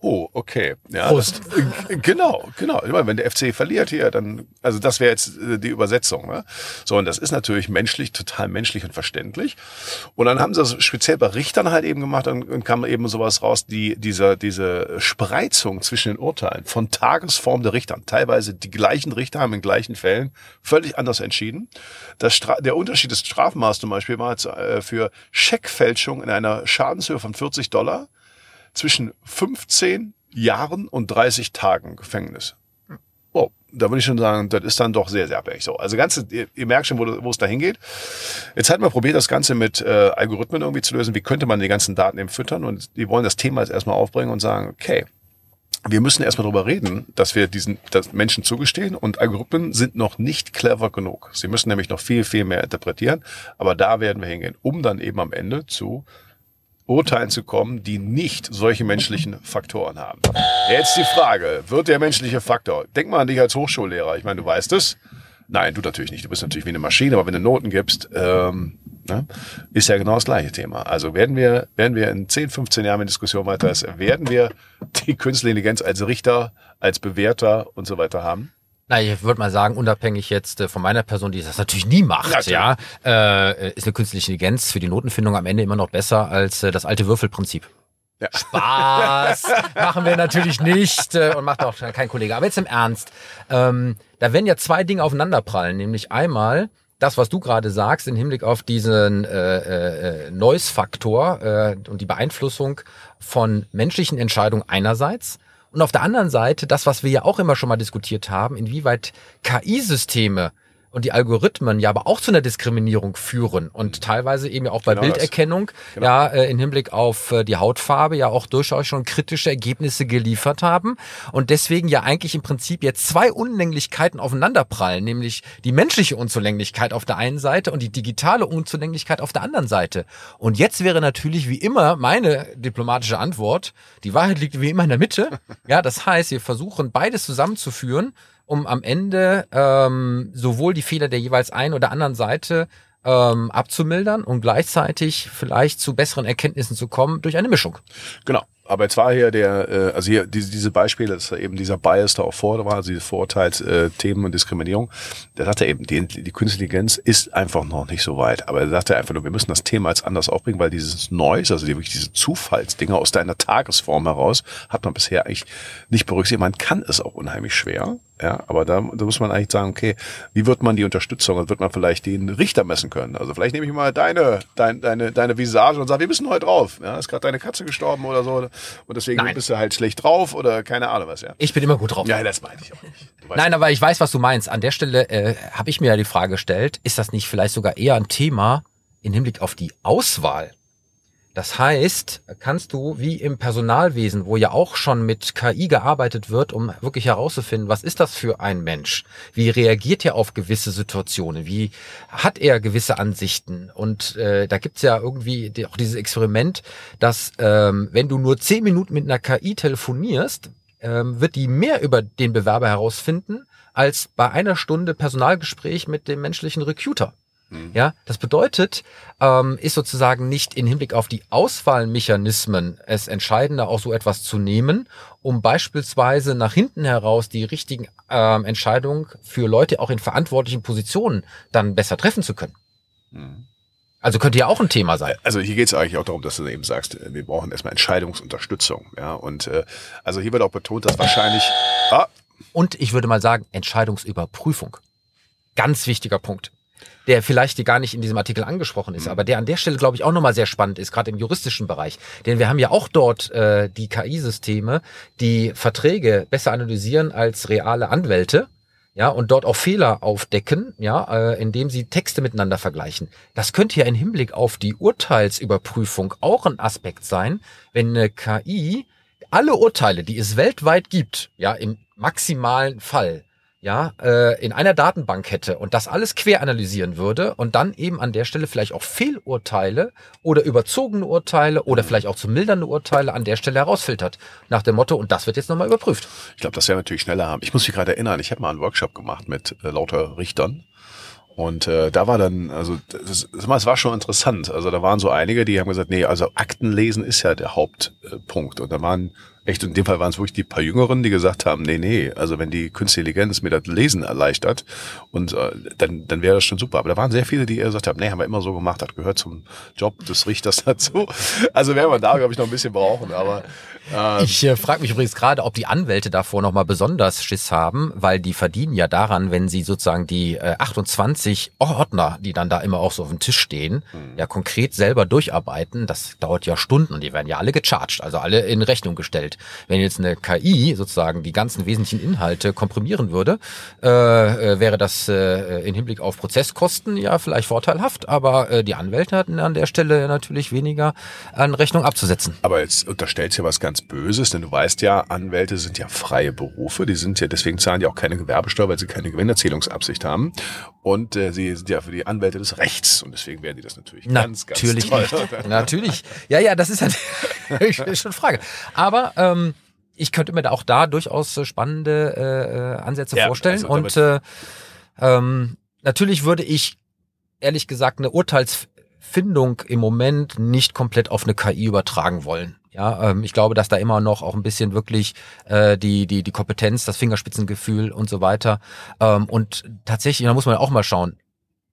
Oh, okay. Ja, Prost. [LAUGHS] Das, genau, genau. Ich meine, wenn der FC verliert hier, dann, also das wäre jetzt äh, die Übersetzung. Ne? So, und das ist natürlich menschlich, total menschlich und verständlich. Und dann haben sie das speziell bei Richtern halt eben gemacht und, und kam eben sowas raus, die, diese, diese Spreizung zwischen den Urteilen von Tagesform der Richtern. Teilweise die gleichen Richter haben in gleichen Fällen völlig anders entschieden. Das Stra der Unterschied des Strafmaß zum Beispiel war äh, für Scheckfälschung in einer Schadenshöhe von 40 Dollar zwischen 15 Jahren und 30 Tagen Gefängnis. wow, da würde ich schon sagen, das ist dann doch sehr, sehr abhängig so. Also ganz, ihr, ihr merkt schon, wo, wo es da hingeht. Jetzt hat man probiert, das Ganze mit äh, Algorithmen irgendwie zu lösen. Wie könnte man die ganzen Daten eben füttern? Und die wollen das Thema jetzt erstmal aufbringen und sagen, okay, wir müssen erstmal darüber reden, dass wir diesen dass Menschen zugestehen und Algorithmen sind noch nicht clever genug. Sie müssen nämlich noch viel, viel mehr interpretieren. Aber da werden wir hingehen, um dann eben am Ende zu Urteilen zu kommen, die nicht solche menschlichen Faktoren haben. Jetzt die Frage, wird der menschliche Faktor, denk mal an dich als Hochschullehrer, ich meine, du weißt es. Nein, du natürlich nicht, du bist natürlich wie eine Maschine, aber wenn du Noten gibst, ähm, ne, ist ja genau das gleiche Thema. Also werden wir, werden wir in 10, 15 Jahren in Diskussion weiter, werden wir die künstliche Intelligenz als Richter, als Bewerter und so weiter haben? Na, ich würde mal sagen, unabhängig jetzt äh, von meiner Person, die das natürlich nie macht, ja, äh, ist eine künstliche Intelligenz für die Notenfindung am Ende immer noch besser als äh, das alte Würfelprinzip. Ja. Spaß [LAUGHS] machen wir natürlich nicht äh, und macht auch kein Kollege. Aber jetzt im Ernst, ähm, da werden ja zwei Dinge aufeinanderprallen, nämlich einmal das, was du gerade sagst, im Hinblick auf diesen äh, äh, Noise-Faktor äh, und die Beeinflussung von menschlichen Entscheidungen einerseits und auf der anderen Seite das, was wir ja auch immer schon mal diskutiert haben, inwieweit KI-Systeme und die Algorithmen ja aber auch zu einer Diskriminierung führen und teilweise eben ja auch bei genau Bilderkennung genau. ja äh, in Hinblick auf äh, die Hautfarbe ja auch durchaus schon kritische Ergebnisse geliefert haben und deswegen ja eigentlich im Prinzip jetzt zwei Unlänglichkeiten aufeinanderprallen, nämlich die menschliche Unzulänglichkeit auf der einen Seite und die digitale Unzulänglichkeit auf der anderen Seite. Und jetzt wäre natürlich wie immer meine diplomatische Antwort, die Wahrheit liegt wie immer in der Mitte. [LAUGHS] Ja, das heißt, wir versuchen beides zusammenzuführen um am Ende ähm, sowohl die Fehler der jeweils einen oder anderen Seite ähm, abzumildern und gleichzeitig vielleicht zu besseren Erkenntnissen zu kommen durch eine Mischung. Genau. Aber jetzt war hier der, äh, also hier diese, diese Beispiele, dass eben dieser Bias da auch vor war, also diese Vorurteilsthemen äh, und Diskriminierung, der sagte eben, die, die Künstliche Intelligenz ist einfach noch nicht so weit. Aber er sagte einfach nur, wir müssen das Thema jetzt anders aufbringen, weil dieses Noise, also wirklich diese Zufallsdinge aus deiner Tagesform heraus, hat man bisher eigentlich nicht berücksichtigt. Man kann es auch unheimlich schwer. Ja, aber da, da muss man eigentlich sagen, okay, wie wird man die Unterstützung? Wird man vielleicht den Richter messen können. Also vielleicht nehme ich mal deine, deine, deine, deine Visage und sage, wir müssen heute drauf. Ja, ist gerade deine Katze gestorben oder so. Und deswegen Nein. bist du halt schlecht drauf oder keine Ahnung was, ja. Ich bin immer gut drauf. Ja, das meine ich auch nicht. Nein, aber ich weiß, was du meinst. An der Stelle äh, habe ich mir ja die Frage gestellt, ist das nicht vielleicht sogar eher ein Thema in Hinblick auf die Auswahl das heißt, kannst du wie im Personalwesen, wo ja auch schon mit KI gearbeitet wird, um wirklich herauszufinden, was ist das für ein Mensch? Wie reagiert er auf gewisse Situationen? Wie hat er gewisse Ansichten? Und äh, da gibt's ja irgendwie auch dieses Experiment, dass ähm, wenn du nur zehn Minuten mit einer KI telefonierst, ähm, wird die mehr über den Bewerber herausfinden, als bei einer Stunde Personalgespräch mit dem menschlichen Recruiter. Mhm. Ja, das bedeutet, ähm, ist sozusagen nicht in Hinblick auf die Auswahlmechanismen es entscheidender, auch so etwas zu nehmen, um beispielsweise nach hinten heraus die richtigen ähm, Entscheidungen für Leute auch in verantwortlichen Positionen dann besser treffen zu können. Mhm. Also könnte ja auch ein Thema sein. Also hier geht es eigentlich auch darum, dass du eben sagst, äh, wir brauchen erstmal Entscheidungsunterstützung. Ja, und äh, also hier wird auch betont, dass wahrscheinlich. Ah, und ich würde mal sagen, Entscheidungsüberprüfung. Ganz wichtiger Punkt der vielleicht gar nicht in diesem Artikel angesprochen ist, mhm. aber der an der Stelle, glaube ich, auch nochmal sehr spannend ist, gerade im juristischen Bereich. Denn wir haben ja auch dort äh, die KI-Systeme, die Verträge besser analysieren als reale Anwälte. Ja, und dort auch Fehler aufdecken, ja, äh, indem sie Texte miteinander vergleichen. Das könnte ja im Hinblick auf die Urteilsüberprüfung auch ein Aspekt sein, wenn eine KI alle Urteile, die es weltweit gibt, ja, im maximalen Fall, ja, äh, in einer Datenbank hätte und das alles quer analysieren würde und dann eben an der Stelle vielleicht auch Fehlurteile oder überzogene Urteile oder vielleicht auch zu mildernde Urteile an der Stelle herausfiltert. Nach dem Motto, und das wird jetzt nochmal überprüft. Ich glaube, das wäre natürlich schneller haben. Ich muss mich gerade erinnern, ich habe mal einen Workshop gemacht mit äh, lauter Richtern. Und äh, da war dann, also das, das war schon interessant. Also da waren so einige, die haben gesagt, nee, also Akten lesen ist ja der Hauptpunkt. Und da waren echt, in dem Fall waren es wirklich die paar Jüngeren, die gesagt haben, nee, nee, also wenn die Künstliche Intelligenz mir das Lesen erleichtert, und äh, dann, dann wäre das schon super. Aber da waren sehr viele, die eher gesagt haben, nee, haben wir immer so gemacht, das gehört zum Job des Richters [LAUGHS] dazu. Also werden wir da, glaube ich, noch ein bisschen brauchen. Aber ähm, ich äh, frage mich übrigens gerade, ob die Anwälte davor nochmal besonders Schiss haben, weil die verdienen ja daran, wenn sie sozusagen die äh, 28 Ordner, die dann da immer auch so auf dem Tisch stehen, mhm. ja konkret selber durcharbeiten. Das dauert ja Stunden und die werden ja alle gecharged, also alle in Rechnung gestellt. Wenn jetzt eine KI sozusagen die ganzen wesentlichen Inhalte komprimieren würde, äh, äh, wäre das äh, in Hinblick auf Prozesskosten ja vielleicht vorteilhaft, aber äh, die Anwälte hatten an der Stelle natürlich weniger an Rechnung abzusetzen. Aber jetzt unterstellst du ja was ganz Böses, denn du weißt ja, Anwälte sind ja freie Berufe, die sind ja, deswegen zahlen die auch keine Gewerbesteuer, weil sie keine Gewinnerzählungsabsicht haben. Und äh, sie sind ja für die Anwälte des Rechts und deswegen werden die das natürlich, ganz, ganz Natürlich nicht. Natürlich. Ja, ja, das ist halt [LAUGHS] schon eine Frage. Aber ähm, ich könnte mir da auch da durchaus äh, spannende äh, äh, Ansätze Ja, vorstellen. also und äh, ähm, natürlich würde ich ehrlich gesagt eine Urteilsfindung im Moment nicht komplett auf eine KI übertragen wollen. Ja, ähm, ich glaube, dass da immer noch auch ein bisschen wirklich äh, die die die Kompetenz, das Fingerspitzengefühl und so weiter. Ähm, und tatsächlich, da muss man auch mal schauen.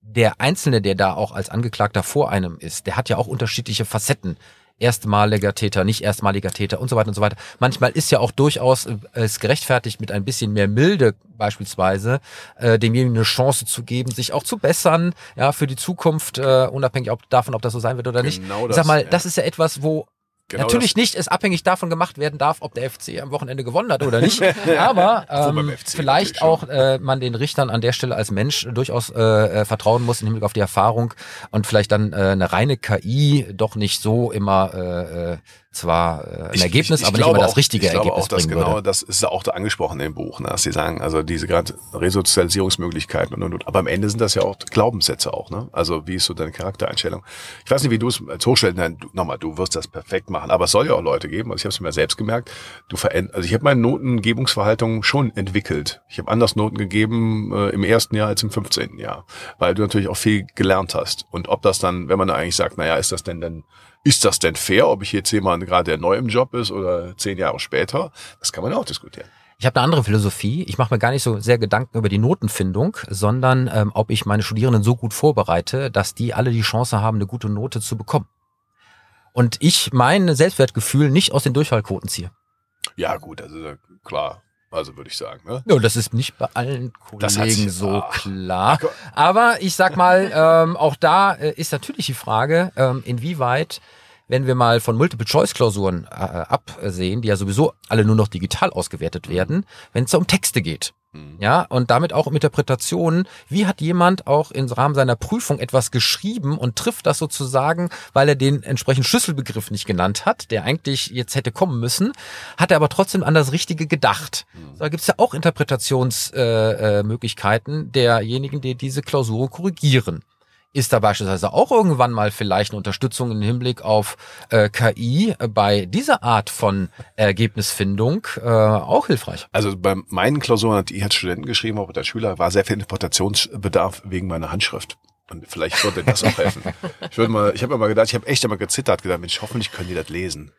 Der Einzelne, der da auch als Angeklagter vor einem ist, der hat ja auch unterschiedliche Facetten erstmaliger Täter, nicht erstmaliger Täter und so weiter und so weiter. Manchmal ist ja auch durchaus äh, es gerechtfertigt, mit ein bisschen mehr Milde beispielsweise äh, demjenigen eine Chance zu geben, sich auch zu bessern, ja, für die Zukunft, äh, unabhängig ob, davon, ob das so sein wird oder nicht. Genau ich das, sag mal, das ist ja etwas, wo Genau Natürlich nicht es abhängig davon gemacht werden darf, ob der FC am Wochenende gewonnen hat oder nicht. [LAUGHS] Aber ähm, vielleicht auch äh, man den Richtern an der Stelle als Mensch durchaus äh, äh, vertrauen muss im Hinblick auf die Erfahrung und vielleicht dann äh, eine reine KI doch nicht so immer äh, äh, zwar äh, ein Ich- Ergebnis, ich- ich aber nicht immer das auch- richtige ich glaube Ergebnis auch, dass genau, würde. das ist auch da angesprochen im Buch, ne, dass sie sagen, also diese gerade Resozialisierungsmöglichkeiten und, und, und. Aber am Ende sind das ja auch Glaubenssätze auch, ne? Also wie ist so deine Charaktereinstellung? Ich weiß nicht, wie du es als Hochstellen, nein, du, nochmal, du wirst das perfekt machen. Aber es soll ja auch Leute geben, also ich habe es mir selbst gemerkt, du veränd also ich habe meine Notengebungsverhaltung schon entwickelt. Ich habe anders Noten gegeben äh, im ersten Jahr als im 15. Jahr, weil du natürlich auch viel gelernt hast. Und ob das dann, wenn man da eigentlich sagt, naja, ist das denn denn ist das denn fair, ob ich jetzt jemand gerade der neu im Job ist oder zehn Jahre später? Das kann man auch diskutieren. Ich habe eine andere Philosophie. Ich mache mir gar nicht so sehr Gedanken über die Notenfindung, sondern ähm, ob ich meine Studierenden so gut vorbereite, dass die alle die Chance haben, eine gute Note zu bekommen. Und ich mein Selbstwertgefühl nicht aus den Durchfallquoten ziehe. Ja, gut, also klar. Also würde ich sagen, ne? Ja, das ist nicht bei allen Kollegen so ach. klar. Aber ich sag mal, ähm, auch da äh, ist natürlich die Frage, ähm, inwieweit, wenn wir mal von Multiple-Choice-Klausuren äh, absehen, die ja sowieso alle nur noch digital ausgewertet werden, wenn es um Texte geht. Mhm. Ja, und damit auch um Interpretationen. Wie hat jemand auch im Rahmen seiner Prüfung etwas geschrieben und trifft das sozusagen, weil er den entsprechenden Schlüsselbegriff nicht genannt hat, der eigentlich jetzt hätte kommen müssen, hat er aber trotzdem an das Richtige gedacht. Mhm. Da gibt's ja auch Interpretationsmöglichkeiten äh, äh, derjenigen, die diese Klausuren korrigieren. Ist da beispielsweise auch irgendwann mal vielleicht eine Unterstützung im Hinblick auf äh, KI bei dieser Art von Ergebnisfindung äh, auch hilfreich? Also bei meinen Klausuren, die ich als Studenten geschrieben oder als Schüler, war sehr viel Interpretationsbedarf wegen meiner Handschrift. Und vielleicht würde das auch helfen. [LAUGHS] Ich würde mal, ich habe immer gedacht, ich habe echt immer gezittert, gedacht, Mensch, hoffentlich können die das lesen.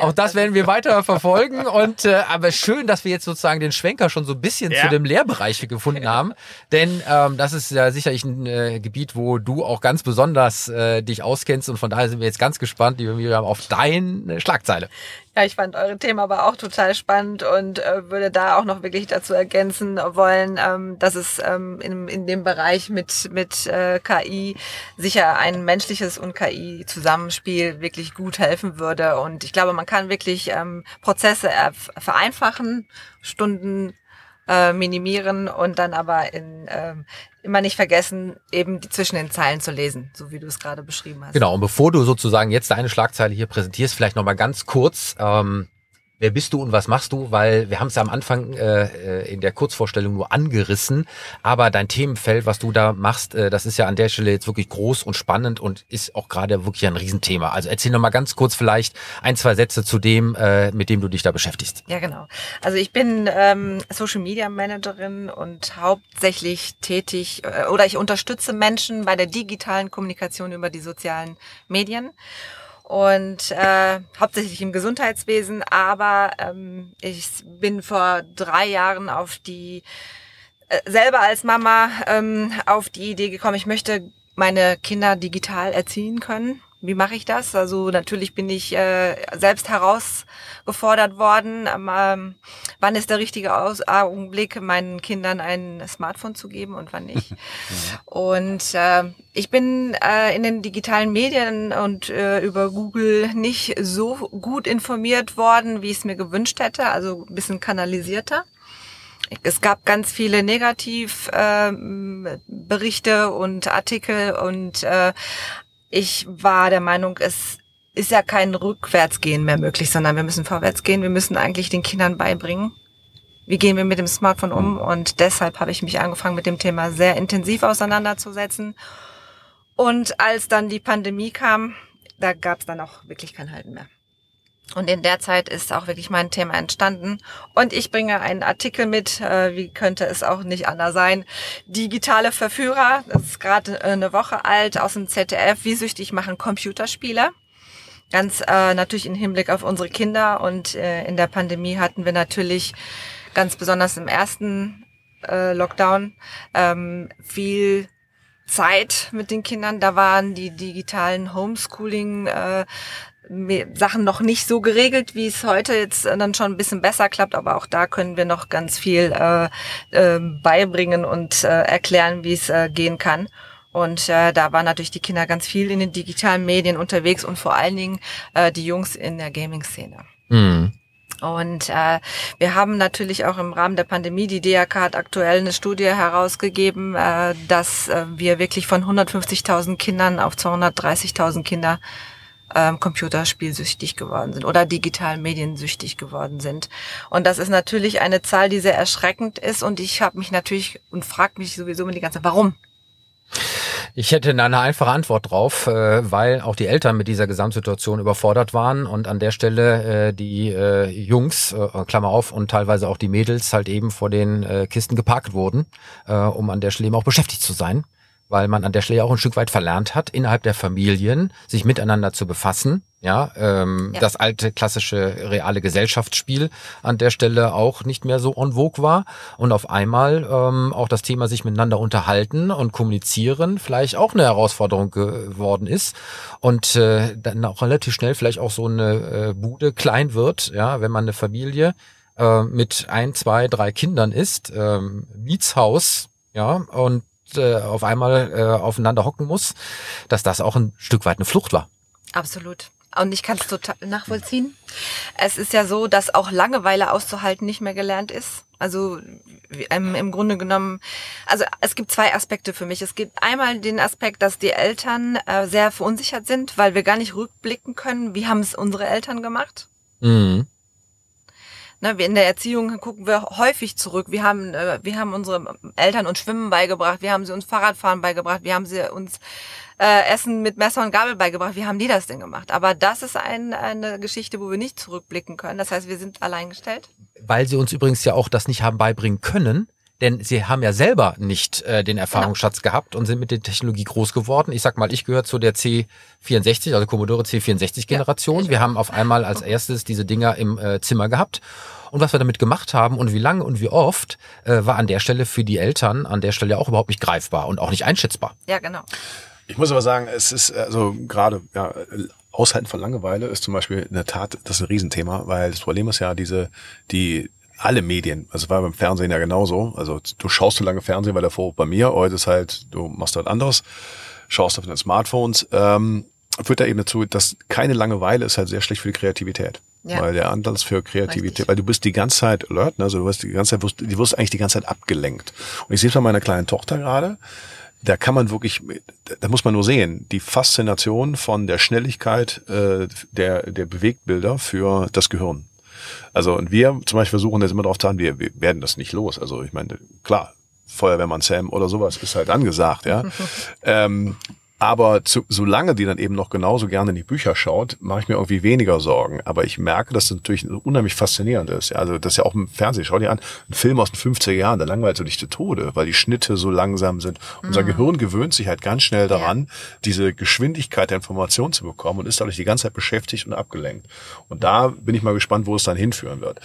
Auch das werden wir weiter verfolgen. Und äh, aber schön, dass wir jetzt sozusagen den Schwenker schon so ein bisschen Ja. zu dem Lehrbereich gefunden haben. Denn ähm, das ist ja sicherlich ein äh, Gebiet, wo du auch ganz besonders äh, dich auskennst. Und von daher sind wir jetzt ganz gespannt, liebe Miriam, auf deine Schlagzeile. Ja, ich fand eure Thema aber auch total spannend und äh, würde da auch noch wirklich dazu ergänzen wollen, ähm, dass es ähm, in, in dem Bereich mit, mit äh, KI sicher ein menschliches und KI-Zusammenspiel wirklich gut helfen würde. Und ich glaube, man kann wirklich ähm, Prozesse vereinfachen, Stunden äh, minimieren und dann aber in, ähm, immer nicht vergessen, eben die zwischen den Zeilen zu lesen, so wie du es gerade beschrieben hast. Genau, und bevor du sozusagen jetzt deine Schlagzeile hier präsentierst, vielleicht nochmal ganz kurz, ähm, wer bist du und was machst du? Weil wir haben es ja am Anfang äh, äh, in der Kurzvorstellung nur angerissen, aber dein Themenfeld, was du da machst, äh, das ist ja an der Stelle jetzt wirklich groß und spannend und ist auch gerade wirklich ein Riesenthema. Also erzähl nochmal ganz kurz vielleicht ein, zwei Sätze zu dem, äh, mit dem du dich da beschäftigst. Ja, genau. Also ich bin ähm, Social Media Managerin und hauptsächlich tätig äh, oder ich unterstütze Menschen bei der digitalen Kommunikation über die sozialen Medien und äh, hauptsächlich im Gesundheitswesen, aber ähm, ich bin vor drei Jahren auf die äh, selber als Mama ähm, auf die Idee gekommen, ich möchte meine Kinder digital erziehen können Wie mache ich das? Also natürlich bin ich äh, selbst herausgefordert worden. Ähm, wann ist der richtige Aus Augenblick, meinen Kindern ein Smartphone zu geben und wann nicht? [LAUGHS] und äh, ich bin äh, in den digitalen Medien und äh, über Google nicht so gut informiert worden, wie ich es mir gewünscht hätte. Also ein bisschen kanalisierter. Es gab ganz viele Negativberichte äh, und Artikel und äh, ich war der Meinung, es ist ja kein Rückwärtsgehen mehr möglich, sondern wir müssen vorwärts gehen. Wir müssen eigentlich den Kindern beibringen, wie gehen wir mit dem Smartphone um. Und deshalb habe ich mich angefangen, mit dem Thema sehr intensiv auseinanderzusetzen. Und als dann die Pandemie kam, da gab es dann auch wirklich kein Halten mehr. Und in der Zeit ist auch wirklich mein Thema entstanden. Und ich bringe einen Artikel mit, äh, wie könnte es auch nicht anders sein. Digitale Verführer, das ist gerade äh, eine Woche alt, aus dem ZDF, wie süchtig machen Computerspiele. Ganz äh, natürlich im Hinblick auf unsere Kinder. Und äh, in der Pandemie hatten wir natürlich ganz besonders im ersten äh, Lockdown ähm, viel Zeit mit den Kindern. Da waren die digitalen Homeschooling äh, Sachen noch nicht so geregelt, wie es heute jetzt dann schon ein bisschen besser klappt, aber auch da können wir noch ganz viel äh, äh, beibringen und äh, erklären, wie es äh, gehen kann. Und äh, da waren natürlich die Kinder ganz viel in den digitalen Medien unterwegs und vor allen Dingen äh, die Jungs in der Gaming-Szene. Mhm. Und äh, wir haben natürlich auch im Rahmen der Pandemie, die DRK hat aktuell eine Studie herausgegeben, äh, dass äh, wir wirklich von 150.000 Kindern auf 230.000 Kinder ähm, computerspielsüchtig geworden sind oder digital mediensüchtig geworden sind. Und das ist natürlich eine Zahl, die sehr erschreckend ist. Und ich habe mich natürlich und frage mich sowieso immer die ganze Zeit, warum? Ich hätte eine einfache Antwort drauf, äh, weil auch die Eltern mit dieser Gesamtsituation überfordert waren und an der Stelle äh, die äh, Jungs, Klammer auf, und teilweise auch die Mädels halt eben vor den Kisten geparkt wurden, um an der Stelle eben auch beschäftigt zu sein weil man an der Stelle auch ein Stück weit verlernt hat, innerhalb der Familien sich miteinander zu befassen. Ja, ähm, ja. das alte klassische reale Gesellschaftsspiel an der Stelle auch nicht mehr so en vogue war und auf einmal ähm, auch das Thema sich miteinander unterhalten und kommunizieren vielleicht auch eine Herausforderung geworden ist und äh, dann auch relativ schnell vielleicht auch so eine äh, Bude klein wird, ja, wenn man eine Familie äh, mit ein, zwei, drei Kindern ist, ähm, Mietshaus, ja, und äh, auf einmal äh, aufeinander hocken muss, dass das auch ein Stück weit eine Flucht war. Absolut. Und ich kann es total nachvollziehen. Es ist ja so, dass auch Langeweile auszuhalten nicht mehr gelernt ist. Also ähm, im Grunde genommen, also es gibt zwei Aspekte für mich. Es gibt einmal den Aspekt, dass die Eltern äh, sehr verunsichert sind, weil wir gar nicht rückblicken können, wie haben es unsere Eltern gemacht. Mhm. Ne, in der Erziehung gucken wir häufig zurück. Wir haben, äh, wir haben unsere Eltern uns Schwimmen beigebracht, wir haben sie uns Fahrradfahren beigebracht, wir haben sie uns äh, Essen mit Messer und Gabel beigebracht. Wie haben die das denn gemacht? Aber das ist ein, eine Geschichte, wo wir nicht zurückblicken können. Das heißt, wir sind alleingestellt. Weil sie uns übrigens ja auch das nicht haben beibringen können, denn sie haben ja selber nicht äh, den Erfahrungsschatz genau. gehabt und sind mit der Technologie groß geworden. Ich sag mal, ich gehöre zu der C64, also Commodore C64 Generation. Ja, wir haben auf einmal als erstes diese Dinger im äh, Zimmer gehabt. Und was wir damit gemacht haben und wie lange und wie oft, äh, war an der Stelle für die Eltern an der Stelle auch überhaupt nicht greifbar und auch nicht einschätzbar. Ja, genau. Ich muss aber sagen, es ist also gerade ja Aushalten von Langeweile ist zum Beispiel in der Tat das ist ein Riesenthema, weil das Problem ist ja diese die alle Medien, also war beim Fernsehen ja genauso. Also du schaust so lange Fernsehen, weil davor bei mir, heute ist halt, du machst halt anderes, schaust auf deine Smartphones, ähm, führt da eben dazu, dass keine Langeweile ist halt sehr schlecht für die Kreativität. Ja. Weil der Anlass für Kreativität, Richtig. weil du bist die ganze Zeit alert, ne? also du wirst die ganze Zeit, wirst, du wirst eigentlich die ganze Zeit abgelenkt. Und ich sehe es bei meiner kleinen Tochter gerade, da kann man wirklich, da muss man nur sehen, die Faszination von der Schnelligkeit äh, der, der Bewegtbilder für das Gehirn. Also und wir zum Beispiel versuchen jetzt immer darauf zu haben, wir, wir werden das nicht los. Also ich meine, klar, Feuerwehrmann Sam oder sowas ist halt angesagt, ja. [LAUGHS] ähm, aber zu, solange die dann eben noch genauso gerne in die Bücher schaut, mache ich mir irgendwie weniger Sorgen. Aber ich merke, dass das natürlich unheimlich faszinierend ist. Ja, also das ist ja auch im Fernsehen. Schau dir an, ein Film aus den 50er Jahren, der langweilt so dich zu Tode, weil die Schnitte so langsam sind. Unser mhm. Gehirn gewöhnt sich halt ganz schnell daran, ja. diese Geschwindigkeit der Information zu bekommen und ist dadurch die ganze Zeit beschäftigt und abgelenkt. Und da bin ich mal gespannt, wo es dann hinführen wird.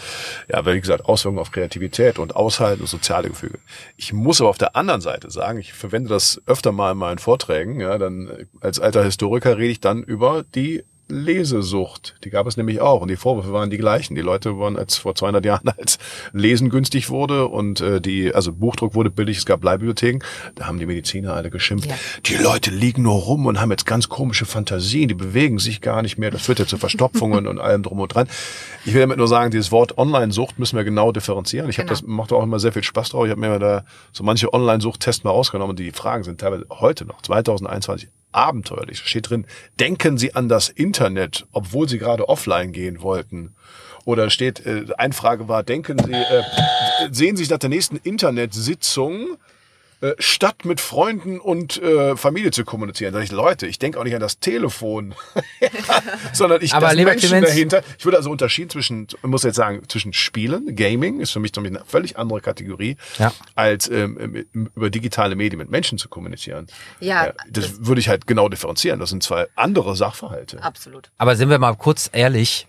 Ja, weil wie gesagt, Auswirkungen auf Kreativität und Aushalten und soziale Gefüge. Ich muss aber auf der anderen Seite sagen, ich verwende das öfter mal in meinen Vorträgen, ja, dann äh, als alter Historiker rede ich dann über die Lesesucht. Die gab es nämlich auch und die Vorwürfe waren die gleichen. Die Leute waren als vor 200 Jahren [LAUGHS] als Lesen günstig wurde und äh, die also Buchdruck wurde billig, es gab Leihbibliotheken, da haben die Mediziner alle geschimpft. Ja. Die Leute liegen nur rum und haben jetzt ganz komische Fantasien, die bewegen sich gar nicht mehr, das führt ja zu Verstopfungen [LAUGHS] und allem drum und dran. Ich will damit nur sagen, dieses Wort Online-Sucht müssen wir genau differenzieren. Ich habe Genau. das macht auch immer sehr viel Spaß drauf. Ich habe mir da so manche Online-Sucht-Tests mal rausgenommen und die Fragen sind teilweise heute noch 2021 abenteuerlich. Da steht drin, denken Sie an das Internet, obwohl Sie gerade offline gehen wollten. Oder steht, äh, eine Frage war, denken Sie, äh, sehen Sie sich nach der nächsten Internetsitzung äh, statt mit Freunden und äh, Familie zu kommunizieren. Sag ich, Leute, ich denke auch nicht an das Telefon, [LAUGHS] sondern ich Aber das Menschen Clemens- dahinter. Ich würde also unterschieden zwischen, ich muss jetzt sagen, zwischen Spielen, Gaming ist für mich eine völlig andere Kategorie, Ja. als ähm, über digitale Medien mit Menschen zu kommunizieren. Ja, Äh, das, würde ich halt genau differenzieren. Das sind zwei andere Sachverhalte. Absolut. Aber sind wir mal kurz ehrlich,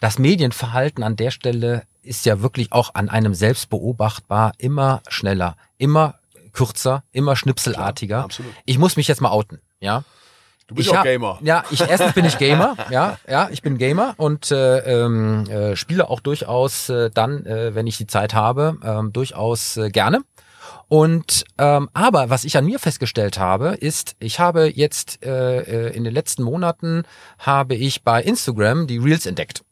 das Medienverhalten an der Stelle ist ja wirklich auch an einem selbst beobachtbar immer schneller, immer kürzer, immer schnipselartiger. Klar, absolut. Ich muss mich jetzt mal outen, ja. Du bist ich auch hab- Gamer. Ja, ich erstens bin ich Gamer, ja, ja, ich bin Gamer und äh, ähm, äh, spiele auch durchaus äh, dann, äh, wenn ich die Zeit habe, ähm, durchaus äh, gerne. Und ähm, aber was ich an mir festgestellt habe, ist, ich habe jetzt äh, äh, in den letzten Monaten habe ich bei Instagram die Reels entdeckt.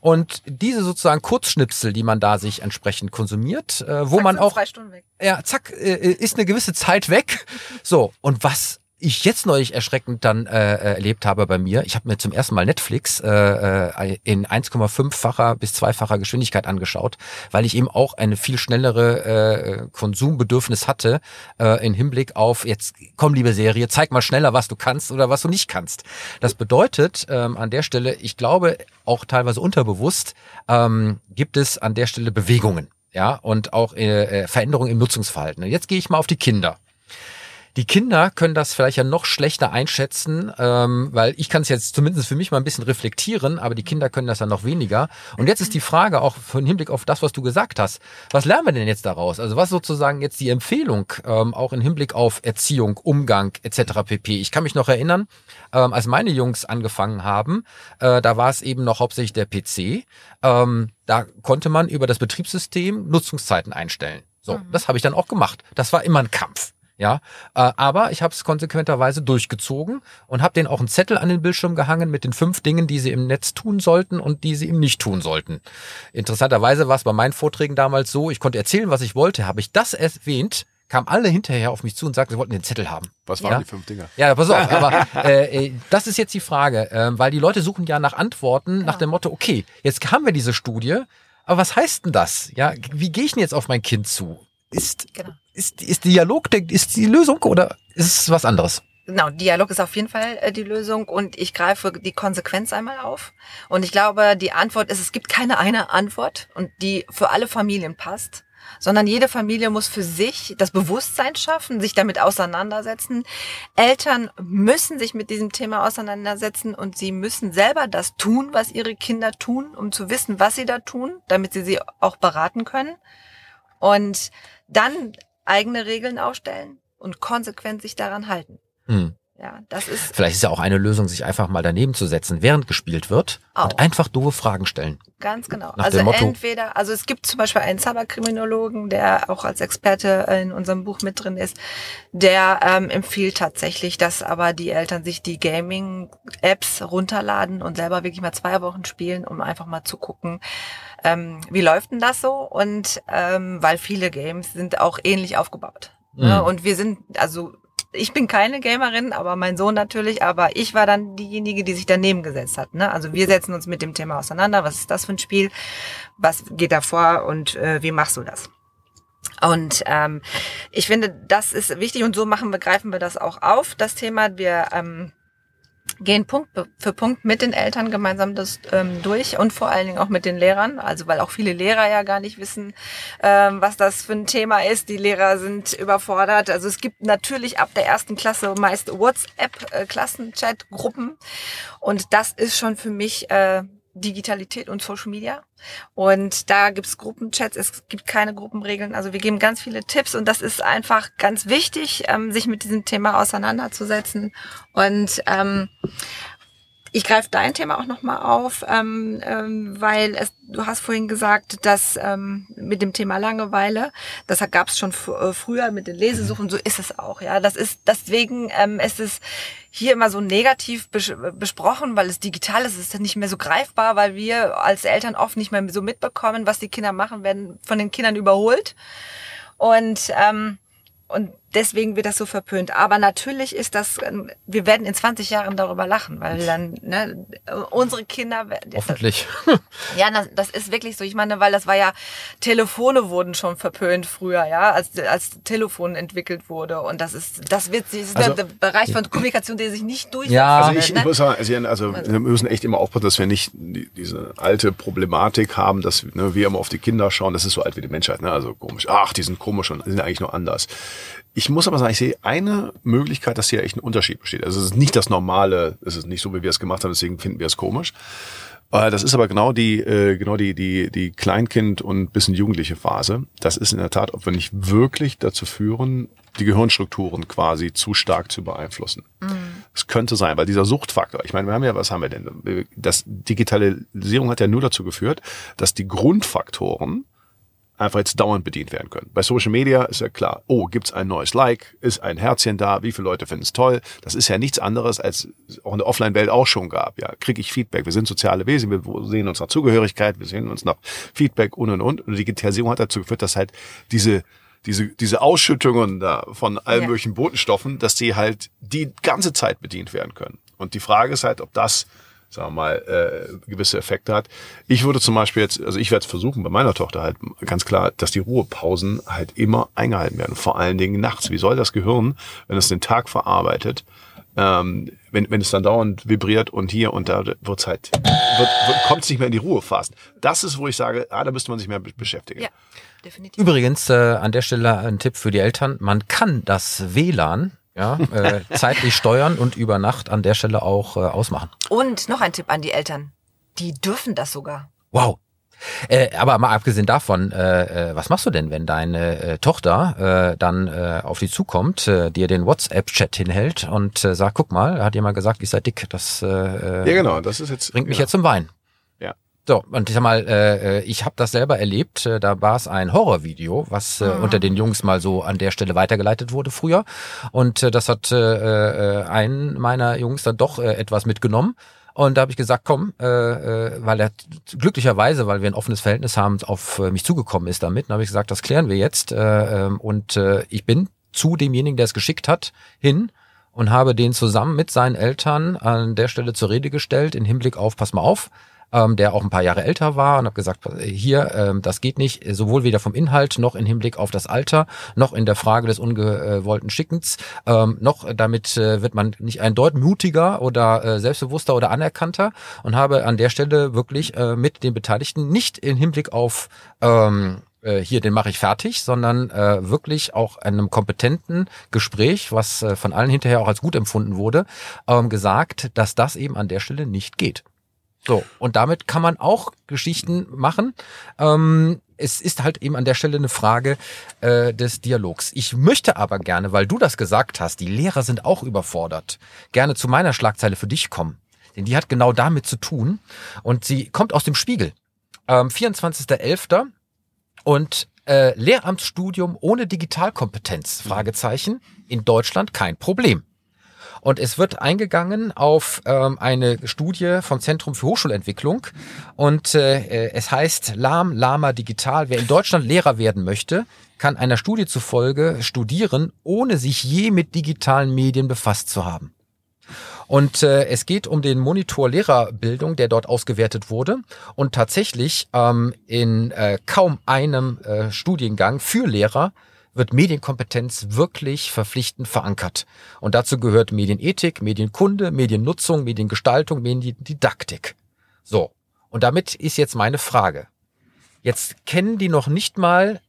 Und diese sozusagen Kurzschnipsel, die man da sich entsprechend konsumiert, äh, wo Zack, man auch Zwei Stunden weg. ja, zack, äh, ist eine gewisse Zeit weg. So, und was ich jetzt neulich erschreckend dann äh, erlebt habe bei mir, ich habe mir zum ersten Mal Netflix äh, äh, in 1,5-facher bis zweifacher Geschwindigkeit angeschaut, weil ich eben auch eine viel schnellere äh, Konsumbedürfnis hatte äh, in Hinblick auf jetzt komm liebe Serie, zeig mal schneller, was du kannst oder was du nicht kannst. Das bedeutet ähm, an der Stelle, ich glaube auch teilweise unterbewusst ähm, gibt es an der Stelle Bewegungen ja, und auch äh, äh, Veränderungen im Nutzungsverhalten. Jetzt gehe ich mal auf die Kinder. Die Kinder können das vielleicht ja noch schlechter einschätzen, ähm, weil ich kann es jetzt zumindest für mich mal ein bisschen reflektieren, aber die Kinder können das ja noch weniger. Und jetzt ist die Frage auch im Hinblick auf das, was du gesagt hast. Was lernen wir denn jetzt daraus? Also was ist sozusagen jetzt die Empfehlung, ähm, auch im Hinblick auf Erziehung, Umgang etc. pp. Ich kann mich noch erinnern, ähm, als meine Jungs angefangen haben, äh, da war es eben noch hauptsächlich der PC. Ähm, da konnte man über das Betriebssystem Nutzungszeiten einstellen. So, das habe ich dann auch gemacht. Das war immer ein Kampf. Ja, äh, aber ich habe es konsequenterweise durchgezogen und habe denen auch einen Zettel an den Bildschirm gehangen mit den fünf Dingen, die sie im Netz tun sollten und die sie eben nicht tun sollten. Interessanterweise war es bei meinen Vorträgen damals so, ich konnte erzählen, was ich wollte. Habe ich das erwähnt, kamen alle hinterher auf mich zu und sagten, sie wollten den Zettel haben. Was waren Ja? die fünf Dinger? Ja, pass auf, aber [LAUGHS] äh, äh, das ist jetzt die Frage, äh, weil die Leute suchen ja nach Antworten, nach dem Motto, okay, jetzt haben wir diese Studie, aber was heißt denn das? Ja, wie gehe ich denn jetzt auf mein Kind zu? Ist, Genau. Ist, ist Dialog der, ist die Lösung oder ist es was anderes? Genau, Dialog ist auf jeden Fall äh, die Lösung und ich greife die Konsequenz einmal auf. Und ich glaube, die Antwort ist, es gibt keine eine Antwort und die für alle Familien passt, sondern jede Familie muss für sich das Bewusstsein schaffen, sich damit auseinandersetzen. Eltern müssen sich mit diesem Thema auseinandersetzen und sie müssen selber das tun, was ihre Kinder tun, um zu wissen, was sie da tun, damit sie sie auch beraten können. Und dann eigene Regeln aufstellen und konsequent sich daran halten. Hm. Ja, das ist Vielleicht ist ja auch eine Lösung, sich einfach mal daneben zu setzen, während gespielt wird Auch. und einfach doofe Fragen stellen. ganz genau. Nach also dem Motto- entweder, also es gibt zum Beispiel einen Cyberkriminologen, der auch als Experte in unserem Buch mit drin ist, der ähm, empfiehlt tatsächlich, dass aber die Eltern sich die Gaming-Apps runterladen und selber wirklich mal zwei Wochen spielen, um einfach mal zu gucken, ähm, wie läuft denn das so? Und ähm, weil viele Games sind auch ähnlich aufgebaut. Ne? Mhm. Und wir sind, also ich bin keine Gamerin, aber mein Sohn natürlich, aber ich war dann diejenige, die sich daneben gesetzt hat. Ne? Also wir setzen uns mit dem Thema auseinander. Was ist das für ein Spiel? Was geht da vor und äh, wie machst du das? Und ähm, ich finde, das ist wichtig und so machen wir, greifen wir das auch auf, das Thema. Wir ähm, gehen Punkt für Punkt mit den Eltern gemeinsam das ähm, durch und vor allen Dingen auch mit den Lehrern, also weil auch viele Lehrer ja gar nicht wissen, ähm, was das für ein Thema ist. Die Lehrer sind überfordert. Also es gibt natürlich ab der ersten Klasse meist WhatsApp-Klassenchat-Gruppen und das ist schon für mich äh, Digitalität und Social Media. Und da gibt's Gruppenchats, es gibt keine Gruppenregeln. Also wir geben ganz viele Tipps und das ist einfach ganz wichtig, ähm, sich mit diesem Thema auseinanderzusetzen. Und ähm, ich greife dein Thema auch nochmal auf, ähm, ähm, weil es, du hast vorhin gesagt, dass ähm, mit dem Thema Langeweile, das gab es schon äh, früher mit den Lesesuchen, so ist es auch, ja. Das ist deswegen ähm, es ist hier immer so negativ bes besprochen, weil es digital ist, es ist nicht mehr so greifbar, weil wir als Eltern oft nicht mehr so mitbekommen, was die Kinder machen, werden von den Kindern überholt. Und ähm, und deswegen wird das so verpönt. Aber natürlich ist das, wir werden in 20 Jahren darüber lachen, weil dann ne, unsere Kinder. Hoffentlich. [LAUGHS] ja, das, das ist wirklich so. Ich meine, weil das war ja, Telefone wurden schon verpönt früher, ja, als, als Telefon entwickelt wurde. Und das ist, das wird, das ist also, der Bereich von Kommunikation, der sich nicht durchsetzt. Ja, also ich, ne? muss sagen, also, also wir müssen echt immer aufpassen, dass wir nicht diese alte Problematik haben, dass ne, wir immer auf die Kinder schauen. Das ist so alt wie die Menschheit, ne? Also komisch. Ach, die sind komisch und sind eigentlich nur anders. Ich muss aber sagen, ich sehe eine Möglichkeit, dass hier echt ein Unterschied besteht. Also es ist nicht das Normale, es ist nicht so, wie wir es gemacht haben, deswegen finden wir es komisch. Äh, das ist aber genau die, äh, genau die, die, die Kleinkind- und bisschen jugendliche Phase. Das ist in der Tat, ob wir nicht wirklich dazu führen, die Gehirnstrukturen quasi zu stark zu beeinflussen. Es mhm. könnte sein, weil dieser Suchtfaktor, ich meine, wir haben ja, was haben wir denn? Das Digitalisierung hat ja nur dazu geführt, dass die Grundfaktoren einfach jetzt dauernd bedient werden können. Bei Social Media ist ja klar, oh, gibt's ein neues Like, ist ein Herzchen da, wie viele Leute finden es toll. Das ist ja nichts anderes, als auch in der Offline-Welt auch schon gab. Ja, kriege ich Feedback. Wir sind soziale Wesen, wir sehen uns nach Zugehörigkeit, wir sehen uns nach Feedback und und und. Und die Digitalisierung hat dazu geführt, dass halt diese diese, diese Ausschüttungen da von allen ja. möglichen Botenstoffen, dass die halt die ganze Zeit bedient werden können. Und die Frage ist halt, ob das sagen wir mal, äh, gewisse Effekte hat. Ich würde zum Beispiel jetzt, also ich werde es versuchen, bei meiner Tochter halt ganz klar, dass die Ruhepausen halt immer eingehalten werden. Vor allen Dingen nachts. Wie soll das Gehirn, wenn es den Tag verarbeitet, ähm, wenn, wenn es dann dauernd vibriert und hier und da wird's halt, wird, wird, kommt es nicht mehr in die Ruhe fast. Das ist, wo ich sage, ah, da müsste man sich mehr beschäftigen. Ja. Definitiv. Übrigens äh, an der Stelle ein Tipp für die Eltern. Man kann das WLAN ja, äh, zeitlich steuern und über Nacht an der Stelle auch äh, ausmachen. Und noch ein Tipp an die Eltern. Die dürfen das sogar. Wow. Äh, aber mal abgesehen davon, äh, äh, was machst du denn, wenn deine äh, Tochter äh, dann äh, auf dich zukommt, äh, dir den WhatsApp-Chat hinhält und äh, sagt, guck mal, hat jemand gesagt, ich sei dick. Das ja genau, das ist jetzt bringt mich genau. jetzt zum Wein. So, und ich sag mal, äh, äh ich habe das selber erlebt. Äh, da war es ein Horrorvideo, was äh, mhm. unter den Jungs mal so an der Stelle weitergeleitet wurde früher. Und äh, das hat äh, äh, einen meiner Jungs dann doch äh, etwas mitgenommen. Und da habe ich gesagt, komm, äh, äh, weil er glücklicherweise, weil wir ein offenes Verhältnis haben, auf äh, mich zugekommen ist damit. Dann habe ich gesagt, das klären wir jetzt. Äh, äh, und äh, ich bin zu demjenigen, der es geschickt hat, hin und habe den zusammen mit seinen Eltern an der Stelle zur Rede gestellt, in Hinblick auf, pass mal auf, ähm, der auch ein paar Jahre älter war und habe gesagt, hier, ähm, das geht nicht, sowohl weder vom Inhalt noch in Hinblick auf das Alter, noch in der Frage des ungewollten Schickens, ähm, noch damit äh, wird man nicht ein Deut mutiger oder äh, selbstbewusster oder anerkannter und habe an der Stelle wirklich äh, mit den Beteiligten nicht in Hinblick auf ähm, äh, hier, den mache ich fertig, sondern äh, wirklich auch einem kompetenten Gespräch, was äh, von allen hinterher auch als gut empfunden wurde, ähm, gesagt, dass das eben an der Stelle nicht geht. So, und damit kann man auch Geschichten machen. Ähm, es ist halt eben an der Stelle eine Frage äh, des Dialogs. Ich möchte aber gerne, weil du das gesagt hast, die Lehrer sind auch überfordert, gerne zu meiner Schlagzeile für dich kommen. Denn die hat genau damit zu tun. Und sie kommt aus dem Spiegel. Ähm, 24.11. Und äh, Lehramtsstudium ohne Digitalkompetenz, Fragezeichen, in Deutschland kein Problem. Und es wird eingegangen auf ähm, eine Studie vom Zentrum für Hochschulentwicklung. Und äh, es heißt Lahm, Lama Digital. Wer in Deutschland Lehrer werden möchte, kann einer Studie zufolge studieren, ohne sich je mit digitalen Medien befasst zu haben. Und äh, es geht um den Monitor Lehrerbildung, der dort ausgewertet wurde. Und tatsächlich ähm, in äh, kaum einem äh, Studiengang für Lehrer wird Medienkompetenz wirklich verpflichtend verankert. Und dazu gehört Medienethik, Medienkunde, Mediennutzung, Mediengestaltung, Mediendidaktik. So. Und damit ist jetzt meine Frage. Jetzt kennen die noch nicht mal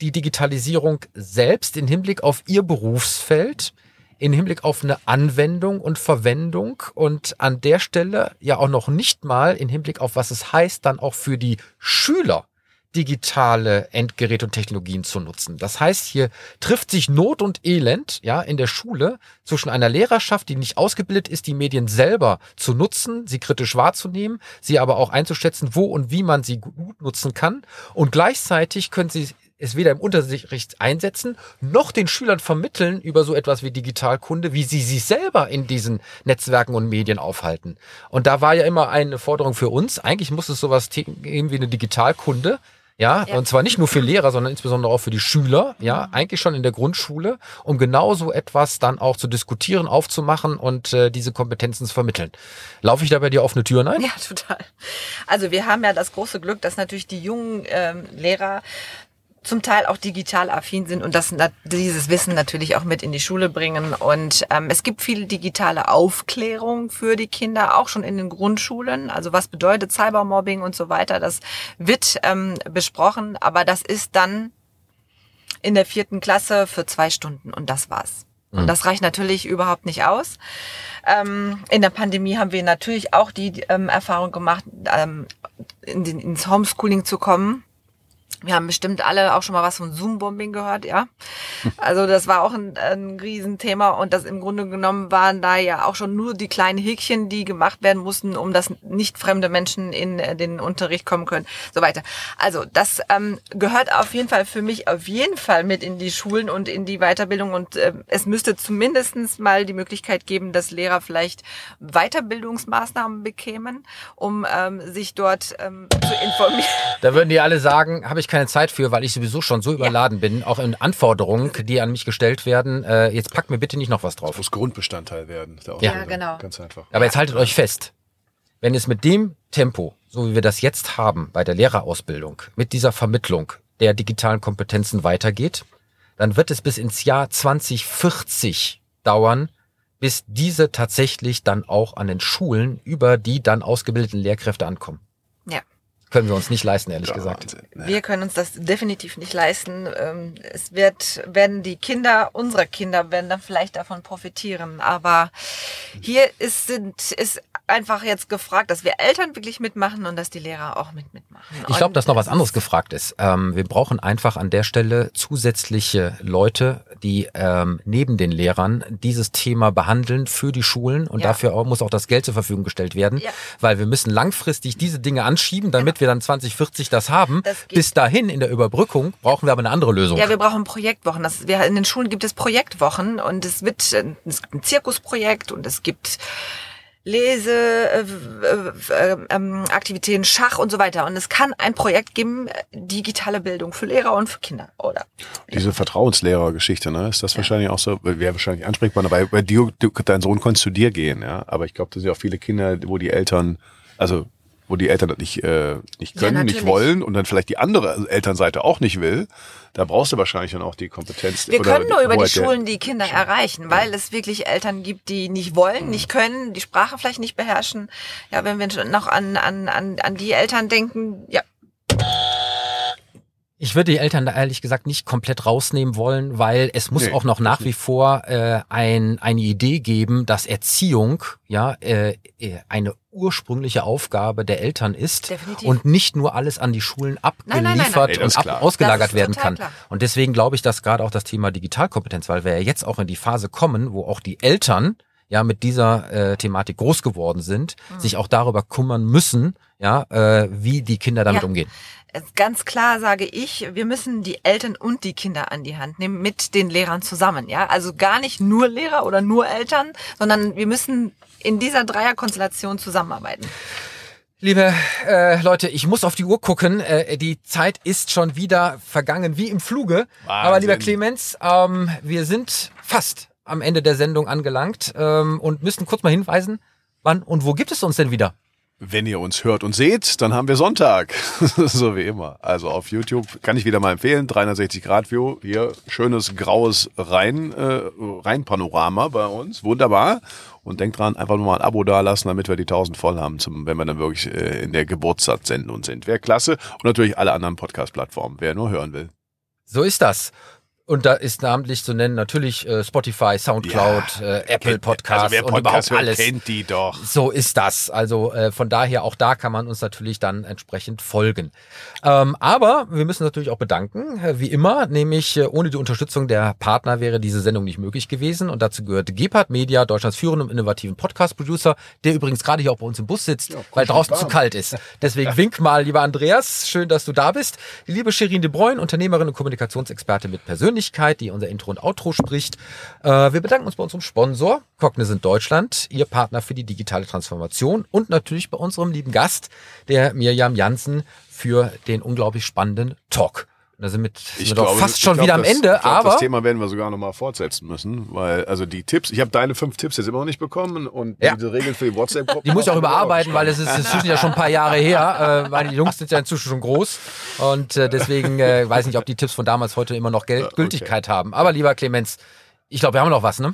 die Digitalisierung selbst in Hinblick auf ihr Berufsfeld in Hinblick auf eine Anwendung und Verwendung und an der Stelle ja auch noch nicht mal in Hinblick auf was es heißt, dann auch für die Schüler digitale Endgeräte und Technologien zu nutzen. Das heißt, hier trifft sich Not und Elend, ja, in der Schule zwischen einer Lehrerschaft, die nicht ausgebildet ist, die Medien selber zu nutzen, sie kritisch wahrzunehmen, sie aber auch einzuschätzen, wo und wie man sie gut nutzen kann. Und gleichzeitig können sie es weder im Unterricht einsetzen, noch den Schülern vermitteln über so etwas wie Digitalkunde, wie sie sich selber in diesen Netzwerken und Medien aufhalten. Und da war ja immer eine Forderung für uns, eigentlich muss es sowas geben wie eine Digitalkunde, ja, ja, und zwar nicht nur für Lehrer, sondern insbesondere auch für die Schüler, ja, mhm. eigentlich schon in der Grundschule, um genau so etwas dann auch zu diskutieren, aufzumachen und äh, diese Kompetenzen zu vermitteln. Laufe ich da bei dir offene Türen ein? Ja, [LAUGHS] total. Also wir haben ja das große Glück, dass natürlich die jungen ähm, Lehrer zum Teil auch digital affin sind und das, dieses Wissen natürlich auch mit in die Schule bringen. Und ähm, es gibt viel digitale Aufklärung für die Kinder, auch schon in den Grundschulen. Also was bedeutet Cybermobbing und so weiter, das wird ähm, besprochen, aber das ist dann in der vierten Klasse für zwei Stunden und das war's. Und mhm. das reicht natürlich überhaupt nicht aus. Ähm, in der Pandemie haben wir natürlich auch die ähm, Erfahrung gemacht, ähm, in den, ins Homeschooling zu kommen wir haben bestimmt alle auch schon mal was von Zoom-Bombing gehört, ja. Also das war auch ein, ein Riesenthema und das im Grunde genommen waren da ja auch schon nur die kleinen Häkchen, die gemacht werden mussten, um dass nicht fremde Menschen in äh, den Unterricht kommen können, so weiter. Also das ähm, gehört auf jeden Fall für mich auf jeden Fall mit in die Schulen und in die Weiterbildung und äh, es müsste zumindestens mal die Möglichkeit geben, dass Lehrer vielleicht Weiterbildungsmaßnahmen bekämen, um ähm, sich dort ähm, zu informieren. Da würden die alle sagen, habe ich keine Zeit für, weil ich sowieso schon so überladen ja. bin, auch in Anforderungen, die an mich gestellt werden. Äh, jetzt packt mir bitte nicht noch was drauf. Das muss Grundbestandteil werden. ja, genau. Ganz einfach. Aber jetzt haltet euch fest. Wenn es mit dem Tempo, so wie wir das jetzt haben bei der Lehrerausbildung, mit dieser Vermittlung der digitalen Kompetenzen weitergeht, dann wird es bis ins Jahr 2040 dauern, bis diese tatsächlich dann auch an den Schulen über die dann ausgebildeten Lehrkräfte ankommen. Ja können wir uns nicht leisten, ehrlich ja, gesagt. Wir können uns das definitiv nicht leisten. Ähm, es wird, werden die Kinder unserer Kinder werden dann vielleicht davon profitieren. Aber hier ist, sind, ist einfach jetzt gefragt, dass wir Eltern wirklich mitmachen und dass die Lehrer auch mit mitmachen. Ich glaube, dass noch was anderes gefragt ist. Ähm, wir brauchen einfach an der Stelle zusätzliche Leute, die ähm, neben den Lehrern dieses Thema behandeln für die Schulen und ja. dafür auch, muss auch das Geld zur Verfügung gestellt werden, ja. weil wir müssen langfristig diese Dinge anschieben, damit genau. Wir dann 2040 das haben. Das Bis dahin in der Überbrückung brauchen wir aber eine andere Lösung. Ja, wir brauchen Projektwochen. Das, wir, in den Schulen gibt es Projektwochen und es wird es gibt ein Zirkusprojekt und es gibt Lese, äh, äh, äh, Schach und so weiter. Und es kann ein Projekt geben, digitale Bildung für Lehrer und für Kinder, oder? Diese Vertrauenslehrergeschichte, ne? Ist das ja. wahrscheinlich auch so, wäre wahrscheinlich ansprechbar, weil bei dir, du, dein Sohn konntest zu dir gehen, ja. Aber ich glaube, das sind ja auch viele Kinder, wo die Eltern, also wo die Eltern das nicht, äh, nicht können, ja, nicht wollen und dann vielleicht die andere Elternseite auch nicht will, da brauchst du wahrscheinlich dann auch die Kompetenz. Wir können nur über die Schulen die Kinder erreichen, weil es wirklich Eltern gibt, die nicht wollen, nicht können, die Sprache vielleicht nicht beherrschen. Ja, wenn wir noch an, an, an, an die Eltern denken, ja, ich würde die Eltern da ehrlich gesagt nicht komplett rausnehmen wollen, weil es muss nee, auch noch nach wie vor äh, ein, eine Idee geben, dass Erziehung ja äh, äh, eine ursprüngliche Aufgabe der Eltern ist Definitiv. und nicht nur alles an die Schulen abgeliefert nein, nein, nein, und ab, ausgelagert werden kann. Klar. Und deswegen glaube ich, dass gerade auch das Thema Digitalkompetenz, weil wir ja jetzt auch in die Phase kommen, wo auch die Eltern ja mit dieser äh, Thematik groß geworden sind, mhm. sich auch darüber kümmern müssen, ja, äh, wie die Kinder damit ja. umgehen ganz klar sage ich, wir müssen die Eltern und die Kinder an die Hand nehmen mit den Lehrern zusammen. Ja, also gar nicht nur Lehrer oder nur Eltern, sondern wir müssen in dieser Dreierkonstellation zusammenarbeiten. Liebe äh, Leute, ich muss auf die Uhr gucken. Äh, die Zeit ist schon wieder vergangen wie im Fluge. Wahnsinn. Aber lieber Clemens, ähm, wir sind fast am Ende der Sendung angelangt ähm, und müssten kurz mal hinweisen, wann und wo gibt es uns denn wieder? Wenn ihr uns hört und seht, dann haben wir Sonntag. [LAUGHS] so wie immer. Also auf YouTube kann ich wieder mal empfehlen. 360 Grad View. Hier schönes graues Rhein, äh, Rheinpanorama bei uns. Wunderbar. Und denkt dran, einfach nur mal ein Abo dalassen, damit wir die 1000 voll haben, zum, wenn wir dann wirklich äh, in der Geburtstagssendung sind. Wäre klasse. Und natürlich alle anderen Podcast-Plattformen, wer nur hören will. So ist das. Und da ist namentlich zu nennen natürlich äh, Spotify, Soundcloud, Ja, äh, Apple Kennt- Podcasts also wer und Podcast überhaupt hört, alles. kennt die doch. So ist das. Also äh, von daher auch da kann man uns natürlich dann entsprechend folgen. Ähm, aber wir müssen natürlich auch bedanken, äh, wie immer, nämlich äh, ohne die Unterstützung der Partner wäre diese Sendung nicht möglich gewesen. Und dazu gehört Gepard Media, Deutschlands führendem innovativen Podcast-Producer, der übrigens gerade hier auch bei uns im Bus sitzt, weil draußen zu kalt ist. Deswegen [LAUGHS] wink mal, lieber Andreas, schön, dass du da bist. Die liebe Shirin de Bruyne, Unternehmerin und Kommunikationsexperte mit Persönlichkeit, die unser Intro und Outro spricht. Äh, wir bedanken uns bei unserem Sponsor, Cognizant Deutschland, ihr Partner für die digitale Transformation und natürlich bei unserem lieben Gast, der Mirjam Jansen, für den unglaublich spannenden Talk. Da sind, mit, sind wir doch fast schon glaub, wieder am das, Ende, glaub, aber das Thema werden wir sogar noch mal fortsetzen müssen, weil also die Tipps, ich habe deine fünf Tipps jetzt immer noch nicht bekommen und Ja. diese Regeln für die WhatsApp-Gruppe. die muss ich auch überarbeiten, weil es ist inzwischen ja schon ein paar Jahre her. Äh, meine Jungs sind ja inzwischen schon groß und äh, deswegen äh, weiß nicht, ob die Tipps von damals heute immer noch Gel okay. Gültigkeit haben. Aber lieber Clemens, ich glaube, wir haben noch was, ne?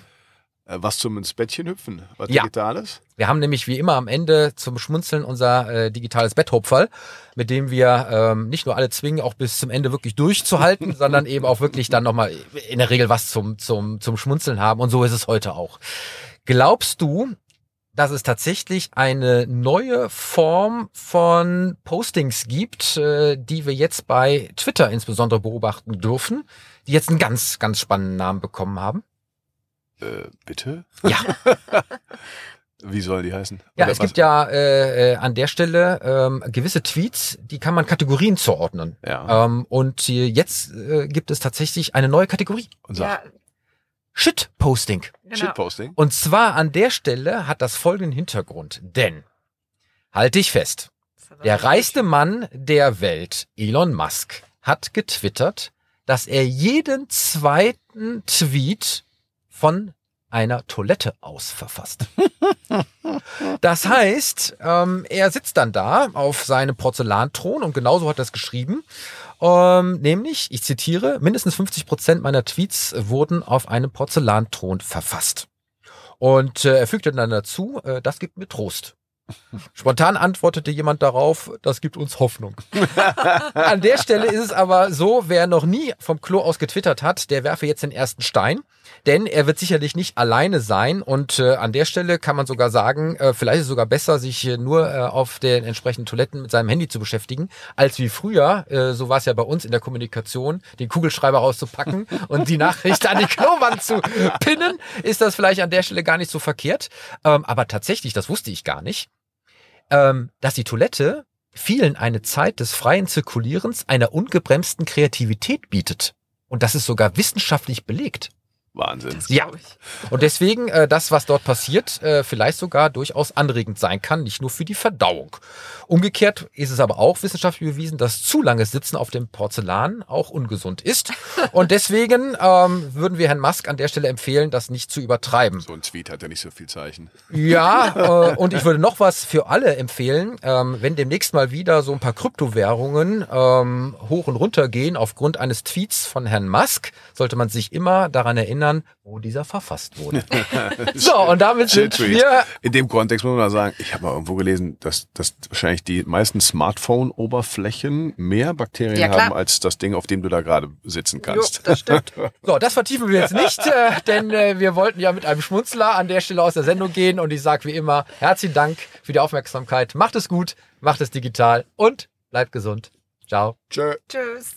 Äh, Was zum ins Bettchen hüpfen? Was Ja. Digitales? Wir haben nämlich wie immer am Ende zum Schmunzeln unser äh, digitales Betthopferl, mit dem wir ähm, nicht nur alle zwingen, auch bis zum Ende wirklich durchzuhalten, [LAUGHS] sondern eben auch wirklich dann nochmal in der Regel was zum, zum, zum Schmunzeln haben. Und so ist es heute auch. Glaubst du, dass es tatsächlich eine neue Form von Postings gibt, äh, die wir jetzt bei Twitter insbesondere beobachten dürfen, die jetzt einen ganz, ganz spannenden Namen bekommen haben? Äh, bitte? Ja. [LAUGHS] Wie sollen die heißen? Ja, Oder es was? gibt ja äh, äh, an der Stelle ähm, gewisse Tweets, die kann man Kategorien zuordnen. Ja. Ähm, und äh, jetzt äh, gibt es tatsächlich eine neue Kategorie. Und sag, Ja, Shitposting. genau. Shitposting? Und zwar an der Stelle hat das folgenden Hintergrund. Denn, halte ich fest, der reichste Mann der Welt, Elon Musk, hat getwittert, dass er jeden zweiten Tweet von einer Toilette aus verfasst. [LAUGHS] Das heißt, ähm, er sitzt dann da auf seinem Porzellanthron und genauso hat er es geschrieben. Ähm, nämlich, ich zitiere, mindestens 50 Prozent meiner Tweets wurden auf einem Porzellanthron verfasst. Und äh, er fügte dann dazu, äh, das gibt mir Trost. Spontan antwortete jemand darauf, das gibt uns Hoffnung. [LAUGHS] An der Stelle ist es aber so, wer noch nie vom Klo aus getwittert hat, der werfe jetzt den ersten Stein. Denn er wird sicherlich nicht alleine sein und äh, an der Stelle kann man sogar sagen, äh, vielleicht ist es sogar besser, sich äh, nur äh, auf den entsprechenden Toiletten mit seinem Handy zu beschäftigen, als wie früher, äh, so war es ja bei uns in der Kommunikation, den Kugelschreiber rauszupacken [LAUGHS] und die Nachricht an die Klowand zu pinnen, ist das vielleicht an der Stelle gar nicht so verkehrt. Ähm, aber tatsächlich, das wusste ich gar nicht, ähm, dass die Toilette vielen eine Zeit des freien Zirkulierens einer ungebremsten Kreativität bietet. Und das ist sogar wissenschaftlich belegt. Wahnsinn. Ja. Und deswegen äh, das, was dort passiert, äh, vielleicht sogar durchaus anregend sein kann, nicht nur für die Verdauung. Umgekehrt ist es aber auch wissenschaftlich bewiesen, dass zu langes Sitzen auf dem Porzellan auch ungesund ist. [LAUGHS] Und deswegen ähm, würden wir Herrn Musk an der Stelle empfehlen, das nicht zu übertreiben. So ein Tweet hat ja nicht so viel Zeichen. Ja, [LAUGHS] äh, und ich würde noch was für alle empfehlen, ähm, wenn demnächst mal wieder so ein paar Kryptowährungen ähm, hoch und runter gehen aufgrund eines Tweets von Herrn Musk, sollte man sich immer daran erinnern, wo dieser verfasst wurde. [LAUGHS] [LAUGHS] so, und damit sind wir In dem Kontext muss man mal sagen, ich habe mal irgendwo gelesen, dass, dass wahrscheinlich die meisten Smartphone-Oberflächen mehr Bakterien Ja, haben als das Ding, auf dem du da gerade sitzen Jo, kannst. das stimmt. [LAUGHS] So, das vertiefen wir jetzt nicht, äh, denn äh, wir wollten ja mit einem Schmunzler an der Stelle aus der Sendung gehen und ich sage wie immer, herzlichen Dank für die Aufmerksamkeit. Macht es gut, macht es digital und bleibt gesund. Ciao. Tschö. Tschüss.